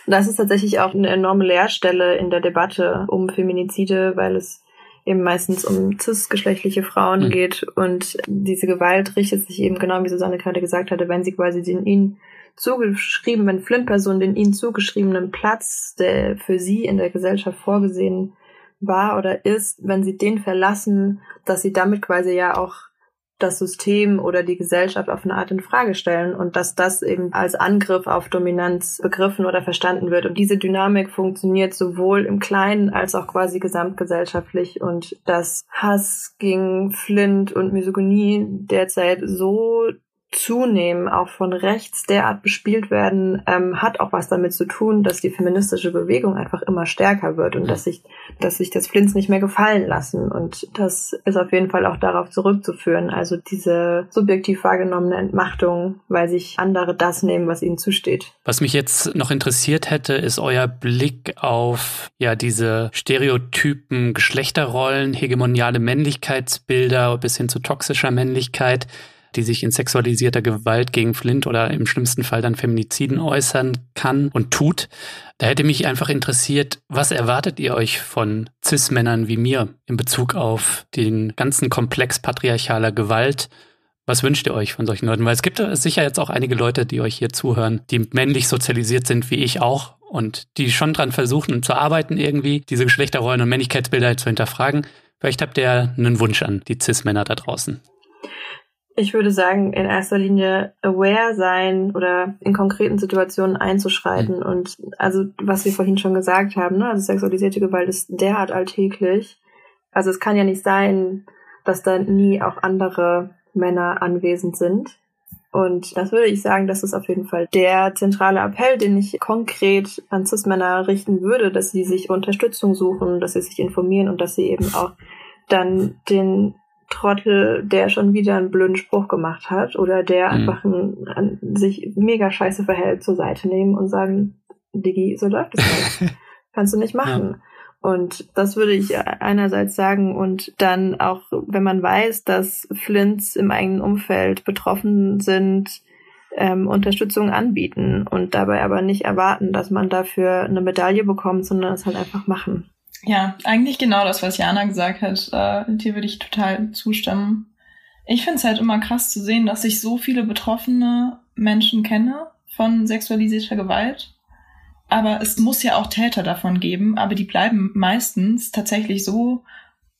Das ist tatsächlich auch eine enorme Leerstelle in der Debatte um Feminizide, weil es eben meistens um cis-geschlechtliche Frauen mhm. geht und diese Gewalt richtet sich eben genau, wie Susanne gerade gesagt hatte, wenn sie quasi den ihnen zugeschrieben, wenn Flint-Personen den ihnen zugeschriebenen Platz, der für sie in der Gesellschaft vorgesehen war oder ist, wenn sie den verlassen, dass sie damit quasi ja auch das System oder die Gesellschaft auf eine Art in Frage stellen und dass das eben als Angriff auf Dominanz begriffen oder verstanden wird. Und diese Dynamik funktioniert sowohl im Kleinen als auch quasi gesamtgesellschaftlich und dass Hass gegen Flint und Misogynie derzeit so zunehmen, auch von rechts derart bespielt werden, ähm, hat auch was damit zu tun, dass die feministische Bewegung einfach immer stärker wird und dass sich, dass sich das Flints nicht mehr gefallen lassen. Und das ist auf jeden Fall auch darauf zurückzuführen. Also diese subjektiv wahrgenommene Entmachtung, weil sich andere das nehmen, was ihnen zusteht. Was mich jetzt noch interessiert hätte, ist euer Blick auf ja diese Stereotypen, Geschlechterrollen, hegemoniale Männlichkeitsbilder bis hin zu toxischer Männlichkeit die sich in sexualisierter Gewalt gegen Flint oder im schlimmsten Fall dann Feminiziden äußern kann und tut. Da hätte mich einfach interessiert, was erwartet ihr euch von Cis-Männern wie mir in Bezug auf den ganzen Komplex patriarchaler Gewalt? Was wünscht ihr euch von solchen Leuten? Weil es gibt sicher jetzt auch einige Leute, die euch hier zuhören, die männlich sozialisiert sind, wie ich auch, und die schon dran versuchen zu arbeiten, irgendwie diese Geschlechterrollen und Männlichkeitsbilder zu hinterfragen. Vielleicht habt ihr einen Wunsch an die Cis-Männer da draußen. Ich würde sagen, in erster Linie aware sein oder in konkreten Situationen einzuschreiten. Mhm. Und also, was wir vorhin schon gesagt haben, ne? also sexualisierte Gewalt ist derart alltäglich. Also es kann ja nicht sein, dass da nie auch andere Männer anwesend sind. Und das würde ich sagen, das ist auf jeden Fall der zentrale Appell, den ich konkret an Cis-Männer richten würde, dass sie sich Unterstützung suchen, dass sie sich informieren und dass sie eben auch dann den Trottel, der schon wieder einen blöden Spruch gemacht hat oder der mhm. einfach ein, ein, sich mega scheiße verhält, zur Seite nehmen und sagen, Digi, so läuft es nicht. <laughs> Kannst du nicht machen. Ja. Und das würde ich einerseits sagen und dann auch, wenn man weiß, dass Flints im eigenen Umfeld betroffen sind, ähm, Unterstützung anbieten und dabei aber nicht erwarten, dass man dafür eine Medaille bekommt, sondern es halt einfach machen. Ja, eigentlich genau das, was Jana gesagt hat. Äh, dir würde ich total zustimmen. Ich finde es halt immer krass zu sehen, dass ich so viele betroffene Menschen kenne von sexualisierter Gewalt. Aber es muss ja auch Täter davon geben, aber die bleiben meistens tatsächlich so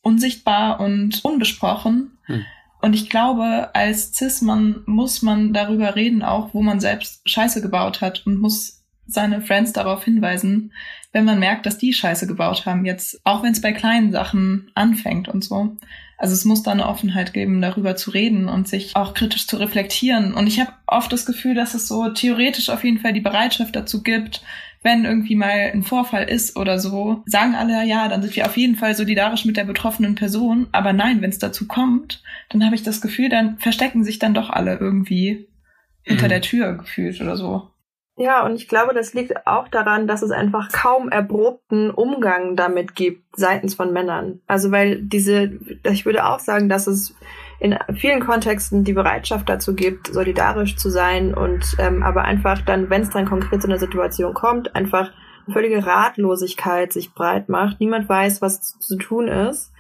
unsichtbar und unbesprochen. Hm. Und ich glaube, als Cis-Mann muss man darüber reden, auch wo man selbst Scheiße gebaut hat und muss seine Friends darauf hinweisen, wenn man merkt, dass die Scheiße gebaut haben. Jetzt, auch wenn es bei kleinen Sachen anfängt und so. Also es muss da eine Offenheit geben, darüber zu reden und sich auch kritisch zu reflektieren. Und ich habe oft das Gefühl, dass es so theoretisch auf jeden Fall die Bereitschaft dazu gibt, wenn irgendwie mal ein Vorfall ist oder so, sagen alle, ja, dann sind wir auf jeden Fall solidarisch mit der betroffenen Person. Aber nein, wenn es dazu kommt, dann habe ich das Gefühl, dann verstecken sich dann doch alle irgendwie hinter mhm. der Tür gefühlt oder so. Ja, und ich glaube, das liegt auch daran, dass es einfach kaum erprobten Umgang damit gibt seitens von Männern. Also weil diese, ich würde auch sagen, dass es in vielen Kontexten die Bereitschaft dazu gibt, solidarisch zu sein und ähm, aber einfach dann, wenn es dann konkret zu einer Situation kommt, einfach eine völlige Ratlosigkeit sich breit macht. Niemand weiß, was zu tun ist.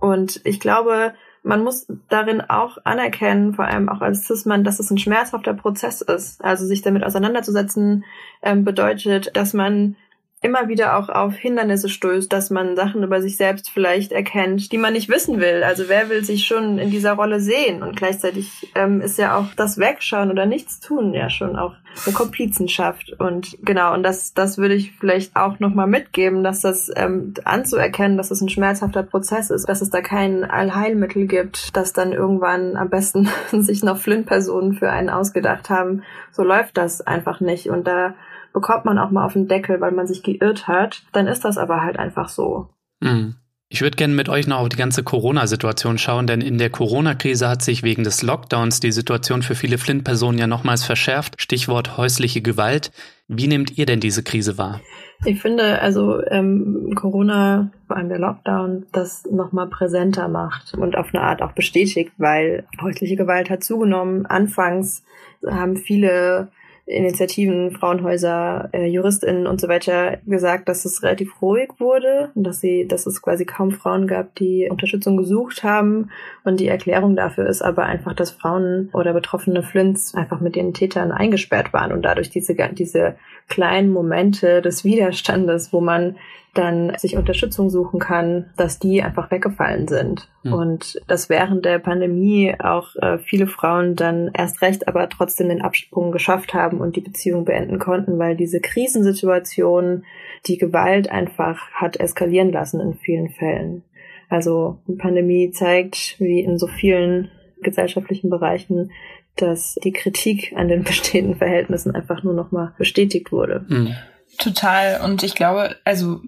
Und ich glaube, man muss darin auch anerkennen, vor allem auch als Cis-Mann, dass es ein schmerzhafter Prozess ist. Also sich damit auseinanderzusetzen ähm, bedeutet, dass man immer wieder auch auf Hindernisse stößt, dass man Sachen über sich selbst vielleicht erkennt, die man nicht wissen will. Also wer will sich schon in dieser Rolle sehen? Und gleichzeitig ähm, ist ja auch das Wegschauen oder nichts tun ja schon auch eine Komplizenschaft. Und genau, und das, das würde ich vielleicht auch nochmal mitgeben, dass das ähm, anzuerkennen, dass es ein schmerzhafter Prozess ist, dass es da kein Allheilmittel gibt, dass dann irgendwann am besten <laughs> sich noch Flint-Personen für einen ausgedacht haben. So läuft das einfach nicht. Und da bekommt man auch mal auf den Deckel, weil man sich geirrt hat, dann ist das aber halt einfach so. Mhm. Ich würde gerne mit euch noch auf die ganze Corona-Situation schauen, denn in der Corona-Krise hat sich wegen des Lockdowns die Situation für viele Flint-Personen ja nochmals verschärft. Stichwort häusliche Gewalt. Wie nehmt ihr denn diese Krise wahr? Ich finde, also ähm, Corona, vor allem der Lockdown, das nochmal präsenter macht und auf eine Art auch bestätigt, weil häusliche Gewalt hat zugenommen. Anfangs haben viele Initiativen, Frauenhäuser, äh, JuristInnen und so weiter gesagt, dass es relativ ruhig wurde und dass sie, dass es quasi kaum Frauen gab, die Unterstützung gesucht haben. Und die Erklärung dafür ist aber einfach, dass Frauen oder betroffene Flints einfach mit den Tätern eingesperrt waren und dadurch diese, diese kleinen Momente des Widerstandes, wo man dann sich Unterstützung suchen kann, dass die einfach weggefallen sind. Mhm. Und dass während der Pandemie auch äh, viele Frauen dann erst recht aber trotzdem den Absprung geschafft haben und die Beziehung beenden konnten, weil diese Krisensituation die Gewalt einfach hat eskalieren lassen in vielen Fällen. Also die Pandemie zeigt, wie in so vielen gesellschaftlichen Bereichen, dass die Kritik an den <laughs> bestehenden Verhältnissen einfach nur nochmal bestätigt wurde. Mhm. Total. Und ich glaube, also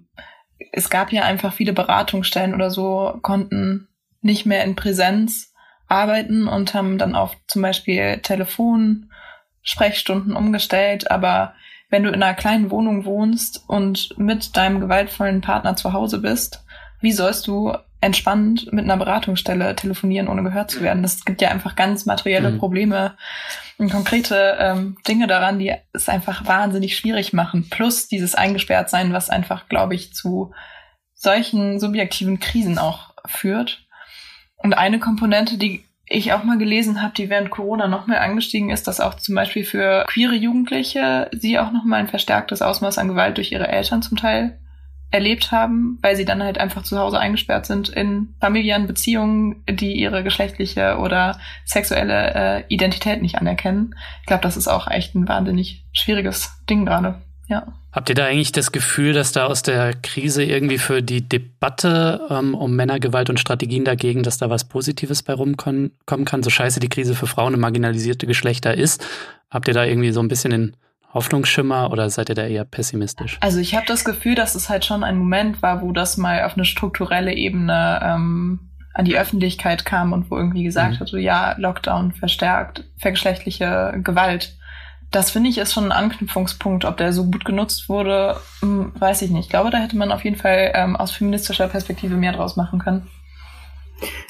es gab ja einfach viele Beratungsstellen oder so, konnten nicht mehr in Präsenz arbeiten und haben dann auf zum Beispiel Telefon-Sprechstunden umgestellt. Aber wenn du in einer kleinen Wohnung wohnst und mit deinem gewaltvollen Partner zu Hause bist, wie sollst du entspannt mit einer Beratungsstelle telefonieren, ohne gehört zu werden? Das gibt ja einfach ganz materielle mhm. Probleme und konkrete ähm, Dinge daran, die es einfach wahnsinnig schwierig machen. Plus dieses Eingesperrtsein, was einfach, glaube ich, zu solchen subjektiven Krisen auch führt. Und eine Komponente, die ich auch mal gelesen habe, die während Corona nochmal angestiegen ist, dass auch zum Beispiel für queere Jugendliche sie auch nochmal ein verstärktes Ausmaß an Gewalt durch ihre Eltern zum Teil erlebt haben, weil sie dann halt einfach zu Hause eingesperrt sind in familiären Beziehungen, die ihre geschlechtliche oder sexuelle äh, Identität nicht anerkennen. Ich glaube, das ist auch echt ein wahnsinnig schwieriges Ding gerade. Ja. Habt ihr da eigentlich das Gefühl, dass da aus der Krise irgendwie für die Debatte ähm, um Männergewalt und Strategien dagegen, dass da was Positives bei rumkommen kann, so scheiße die Krise für Frauen und marginalisierte Geschlechter ist? Habt ihr da irgendwie so ein bisschen den Hoffnungsschimmer oder seid ihr da eher pessimistisch? Also ich habe das Gefühl, dass es halt schon ein Moment war, wo das mal auf eine strukturelle Ebene ähm, an die Öffentlichkeit kam und wo irgendwie gesagt mhm. ja, Lockdown verstärkt vergeschlechtliche Gewalt. das finde ich ist schon ein Anknüpfungspunkt. Ob der so gut genutzt wurde, hm, weiß ich nicht. Ich glaube, da hätte man auf jeden Fall ähm, aus feministischer Perspektive mehr draus machen können.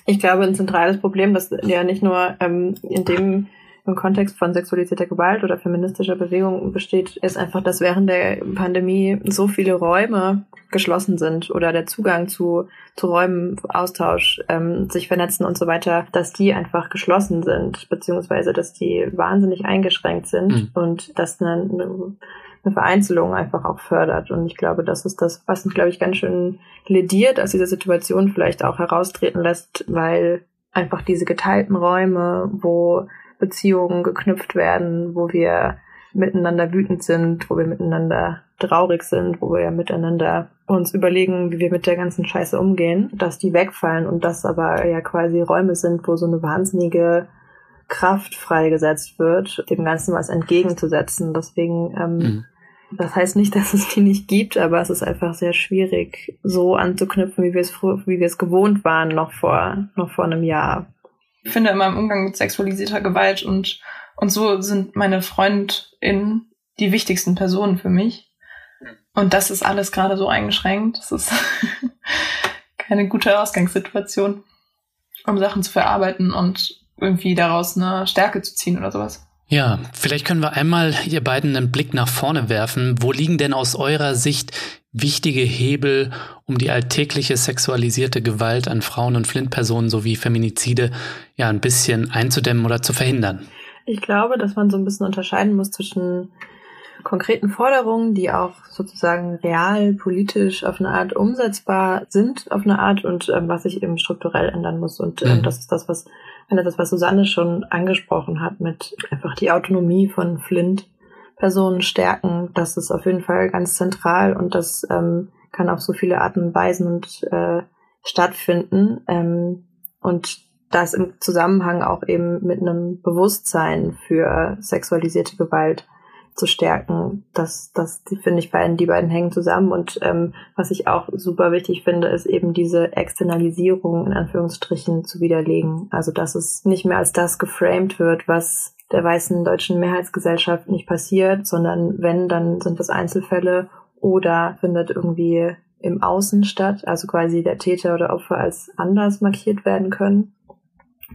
Ich glaube, ein zentrales Problem, das ja nicht nur ähm, in dem im Kontext von sexualisierter Gewalt oder feministischer Bewegung besteht, ist einfach, dass während der Pandemie so viele Räume geschlossen sind oder der Zugang zu, zu Räumen, Austausch, ähm, sich vernetzen und so weiter, dass die einfach geschlossen sind, beziehungsweise dass die wahnsinnig eingeschränkt sind mhm. und dass eine, eine Vereinzelung einfach auch fördert. Und ich glaube, das ist das, was uns, glaube ich, ganz schön lediert aus dieser Situation vielleicht auch heraustreten lässt, weil einfach diese geteilten Räume, wo Beziehungen geknüpft werden, wo wir miteinander wütend sind, wo wir miteinander traurig sind, wo wir miteinander uns überlegen, wie wir mit der ganzen Scheiße umgehen, dass die wegfallen und das aber ja quasi Räume sind, wo so eine wahnsinnige Kraft freigesetzt wird, dem Ganzen was entgegenzusetzen. Deswegen, ähm, mhm. das heißt nicht, dass es die nicht gibt, aber es ist einfach sehr schwierig, so anzuknüpfen, wie wir es wie wir es gewohnt waren noch vor noch vor einem Jahr finde immer im Umgang mit sexualisierter Gewalt und, und so sind meine FreundInnen die wichtigsten Personen für mich. Und das ist alles gerade so eingeschränkt. Das ist <laughs> keine gute Ausgangssituation, um Sachen zu verarbeiten und irgendwie daraus eine Stärke zu ziehen oder sowas. Ja, vielleicht können wir einmal ihr beiden einen Blick nach vorne werfen. Wo liegen denn aus eurer Sicht wichtige Hebel, um die alltägliche sexualisierte Gewalt an Frauen und Flintpersonen sowie Feminizide ja ein bisschen einzudämmen oder zu verhindern? Ich glaube, dass man so ein bisschen unterscheiden muss zwischen konkreten Forderungen, die auch sozusagen real politisch auf eine Art umsetzbar sind, auf eine Art und ähm, was sich eben strukturell ändern muss. Und ähm, mhm. das ist das, was das, was Susanne schon angesprochen hat, mit einfach die Autonomie von Flint Personen stärken, das ist auf jeden Fall ganz zentral und das ähm, kann auf so viele Arten und Weisen und äh, stattfinden. Ähm, und das im Zusammenhang auch eben mit einem Bewusstsein für sexualisierte Gewalt zu stärken. Das, das finde ich beiden, die beiden hängen zusammen. Und ähm, was ich auch super wichtig finde, ist eben diese Externalisierung in Anführungsstrichen zu widerlegen. Also dass es nicht mehr als das geframed wird, was der weißen deutschen Mehrheitsgesellschaft nicht passiert, sondern wenn, dann sind das Einzelfälle oder findet irgendwie im Außen statt, also quasi der Täter oder Opfer als anders markiert werden können.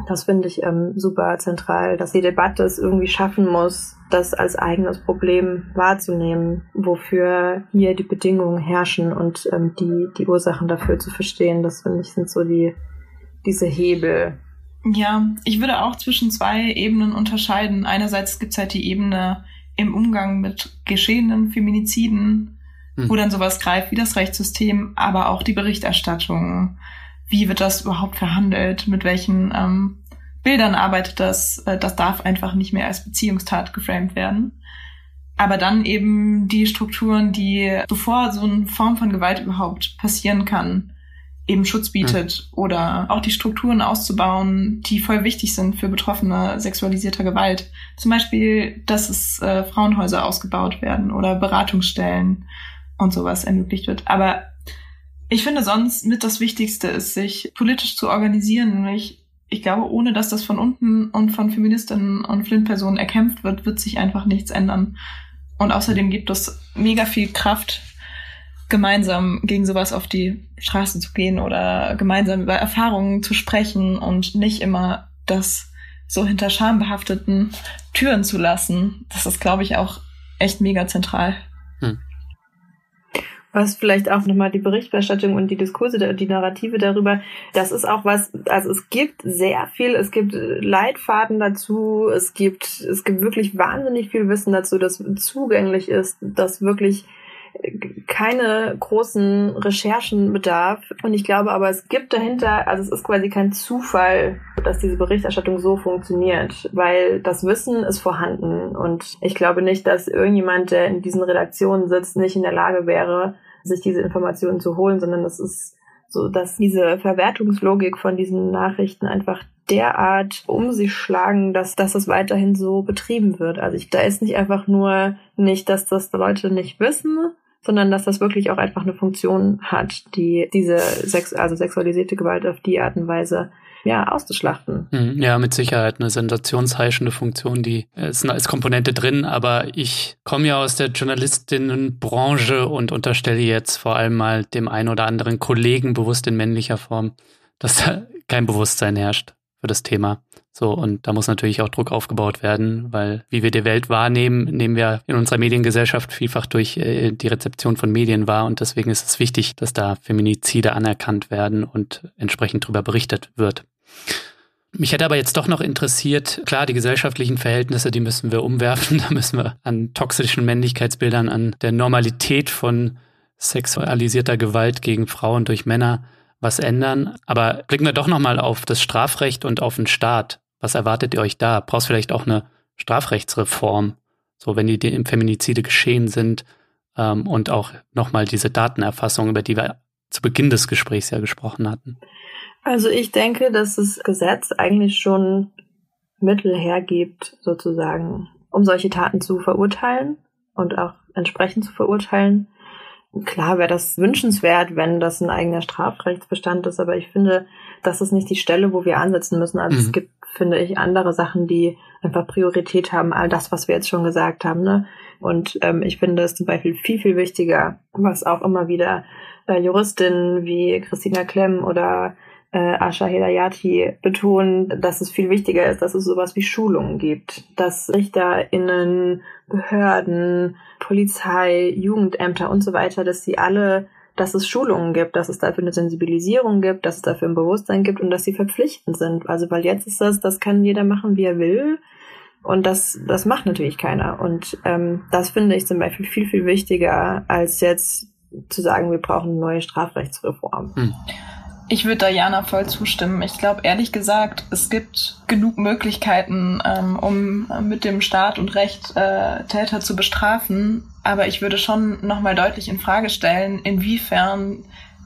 Das finde ich ähm, super zentral, dass die Debatte es irgendwie schaffen muss, das als eigenes Problem wahrzunehmen, wofür hier die Bedingungen herrschen und ähm, die, die Ursachen dafür zu verstehen. Das finde ich sind so die, diese Hebel. Ja, ich würde auch zwischen zwei Ebenen unterscheiden. Einerseits gibt's halt die Ebene im Umgang mit geschehenen Feminiziden, hm. wo dann sowas greift wie das Rechtssystem, aber auch die Berichterstattung wie wird das überhaupt verhandelt, mit welchen ähm, Bildern arbeitet das, äh, das darf einfach nicht mehr als Beziehungstat geframed werden. Aber dann eben die Strukturen, die, bevor so eine Form von Gewalt überhaupt passieren kann, eben Schutz bietet mhm. oder auch die Strukturen auszubauen, die voll wichtig sind für Betroffene sexualisierter Gewalt. Zum Beispiel, dass es äh, Frauenhäuser ausgebaut werden oder Beratungsstellen und sowas ermöglicht wird. Aber ich finde sonst mit das Wichtigste ist, sich politisch zu organisieren. Nämlich, ich glaube, ohne dass das von unten und von Feministinnen und Flint-Personen erkämpft wird, wird sich einfach nichts ändern. Und außerdem gibt es mega viel Kraft, gemeinsam gegen sowas auf die Straße zu gehen oder gemeinsam über Erfahrungen zu sprechen und nicht immer das so hinter schambehafteten Türen zu lassen. Das ist, glaube ich, auch echt mega zentral. Was vielleicht auch nochmal die Berichterstattung und die Diskurse, die Narrative darüber, das ist auch was, also es gibt sehr viel, es gibt Leitfaden dazu, es gibt, es gibt wirklich wahnsinnig viel Wissen dazu, das zugänglich ist, das wirklich keine großen Recherchen bedarf. Und ich glaube aber, es gibt dahinter, also es ist quasi kein Zufall, dass diese Berichterstattung so funktioniert, weil das Wissen ist vorhanden. Und ich glaube nicht, dass irgendjemand, der in diesen Redaktionen sitzt, nicht in der Lage wäre, sich diese Informationen zu holen, sondern es ist so, dass diese Verwertungslogik von diesen Nachrichten einfach derart um sich schlagen, dass, dass es weiterhin so betrieben wird. Also ich, da ist nicht einfach nur nicht, dass das Leute nicht wissen, sondern dass das wirklich auch einfach eine Funktion hat, die diese Sex also sexualisierte Gewalt auf die Art und Weise ja, auszuschlachten. Hm, ja, mit Sicherheit eine sensationsheischende Funktion, die ist als Komponente drin, aber ich komme ja aus der Journalistinnenbranche und unterstelle jetzt vor allem mal dem einen oder anderen Kollegen bewusst in männlicher Form, dass da kein Bewusstsein herrscht für das Thema. So, und da muss natürlich auch Druck aufgebaut werden, weil wie wir die Welt wahrnehmen, nehmen wir in unserer Mediengesellschaft vielfach durch äh, die Rezeption von Medien wahr. Und deswegen ist es wichtig, dass da Feminizide anerkannt werden und entsprechend darüber berichtet wird. Mich hätte aber jetzt doch noch interessiert, klar, die gesellschaftlichen Verhältnisse, die müssen wir umwerfen. <laughs> Da müssen wir an toxischen Männlichkeitsbildern, an der Normalität von sexualisierter Gewalt gegen Frauen durch Männer was ändern. Aber blicken wir doch nochmal auf das Strafrecht und auf den Staat. Was erwartet ihr euch da? Brauchst vielleicht auch eine Strafrechtsreform, so wenn die, die Feminizide geschehen sind ähm, und auch nochmal diese Datenerfassung, über die wir zu Beginn des Gesprächs ja gesprochen hatten. Also ich denke, dass das Gesetz eigentlich schon Mittel hergibt, sozusagen, um solche Taten zu verurteilen und auch entsprechend zu verurteilen. Klar wäre das wünschenswert, wenn das ein eigener Strafrechtsbestand ist, aber ich finde, das ist nicht die Stelle, wo wir ansetzen müssen. Also mhm. es gibt, finde ich, andere Sachen, die einfach Priorität haben, all das, was wir jetzt schon gesagt haben. Ne? Und ähm, ich finde es zum Beispiel viel, viel wichtiger, was auch immer wieder äh, Juristinnen wie Christina Klemm oder äh, Asha Hedayati betonen, dass es viel wichtiger ist, dass es sowas wie Schulungen gibt, dass RichterInnen, Behörden, Polizei, Jugendämter und so weiter, dass sie alle, dass es Schulungen gibt, dass es dafür eine Sensibilisierung gibt, dass es dafür ein Bewusstsein gibt und dass sie verpflichtend sind. Also weil jetzt ist das, das kann jeder machen, wie er will. Und das, das macht natürlich keiner. Und ähm, das finde ich zum Beispiel viel, viel wichtiger, als jetzt zu sagen, wir brauchen eine neue Strafrechtsreform. Hm. Ich würde Diana voll zustimmen. Ich glaube, ehrlich gesagt, es gibt genug Möglichkeiten, ähm, um mit dem Staat und Recht äh, Täter zu bestrafen. Aber ich würde schon nochmal deutlich in Frage stellen, inwiefern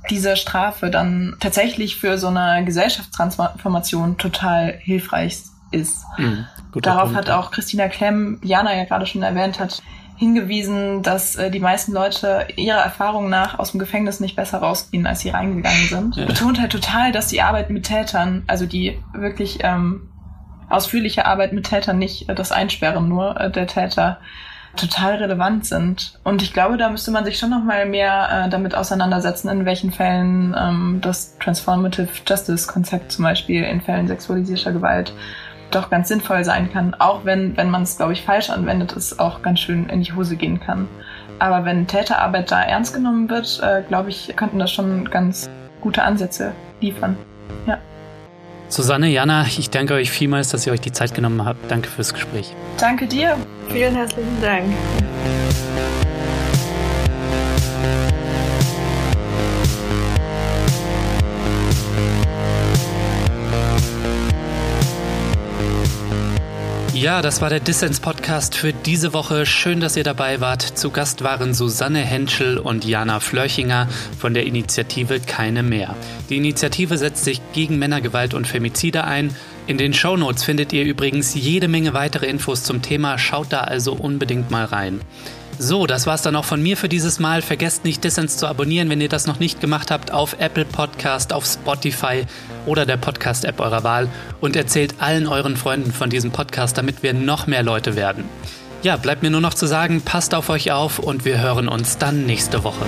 diese Strafe dann tatsächlich für so eine Gesellschaftstransformation total hilfreich ist. Mhm, Darauf Punkt. hat auch Christina Klemm, Jana ja gerade schon erwähnt hat, hingewiesen, dass äh, die meisten Leute ihrer Erfahrung nach aus dem Gefängnis nicht besser rausgehen, als sie reingegangen sind. Ja. Betont halt total, dass die Arbeit mit Tätern, also die wirklich ähm, ausführliche Arbeit mit Tätern, nicht äh, das Einsperren nur äh, der Täter, total relevant sind. Und ich glaube, da müsste man sich schon noch mal mehr äh, damit auseinandersetzen, in welchen Fällen ähm, das Transformative Justice Konzept zum Beispiel in Fällen sexualisierter Gewalt doch ganz sinnvoll sein kann, auch wenn, wenn man es, glaube ich, falsch anwendet, es auch ganz schön in die Hose gehen kann. Aber wenn Täterarbeit da ernst genommen wird, äh, glaube ich, könnten das schon ganz gute Ansätze liefern. Ja. Susanne, Jana, ich danke euch vielmals, dass ihr euch die Zeit genommen habt. Danke fürs Gespräch. Danke dir. Vielen herzlichen Dank. Ja, das war der Dissens-Podcast für diese Woche. Schön, dass ihr dabei wart. Zu Gast waren Susanne Henschel und Jana Flörchinger von der Initiative Keine mehr. Die Initiative setzt sich gegen Männergewalt und Femizide ein. In den Shownotes findet ihr übrigens jede Menge weitere Infos zum Thema. Schaut da also unbedingt mal rein. So, das war's dann auch von mir für dieses Mal. Vergesst nicht, Dissens zu abonnieren, wenn ihr das noch nicht gemacht habt, auf Apple Podcast, auf Spotify oder der Podcast-App eurer Wahl und erzählt allen euren Freunden von diesem Podcast, damit wir noch mehr Leute werden. Ja, bleibt mir nur noch zu sagen, passt auf euch auf und wir hören uns dann nächste Woche.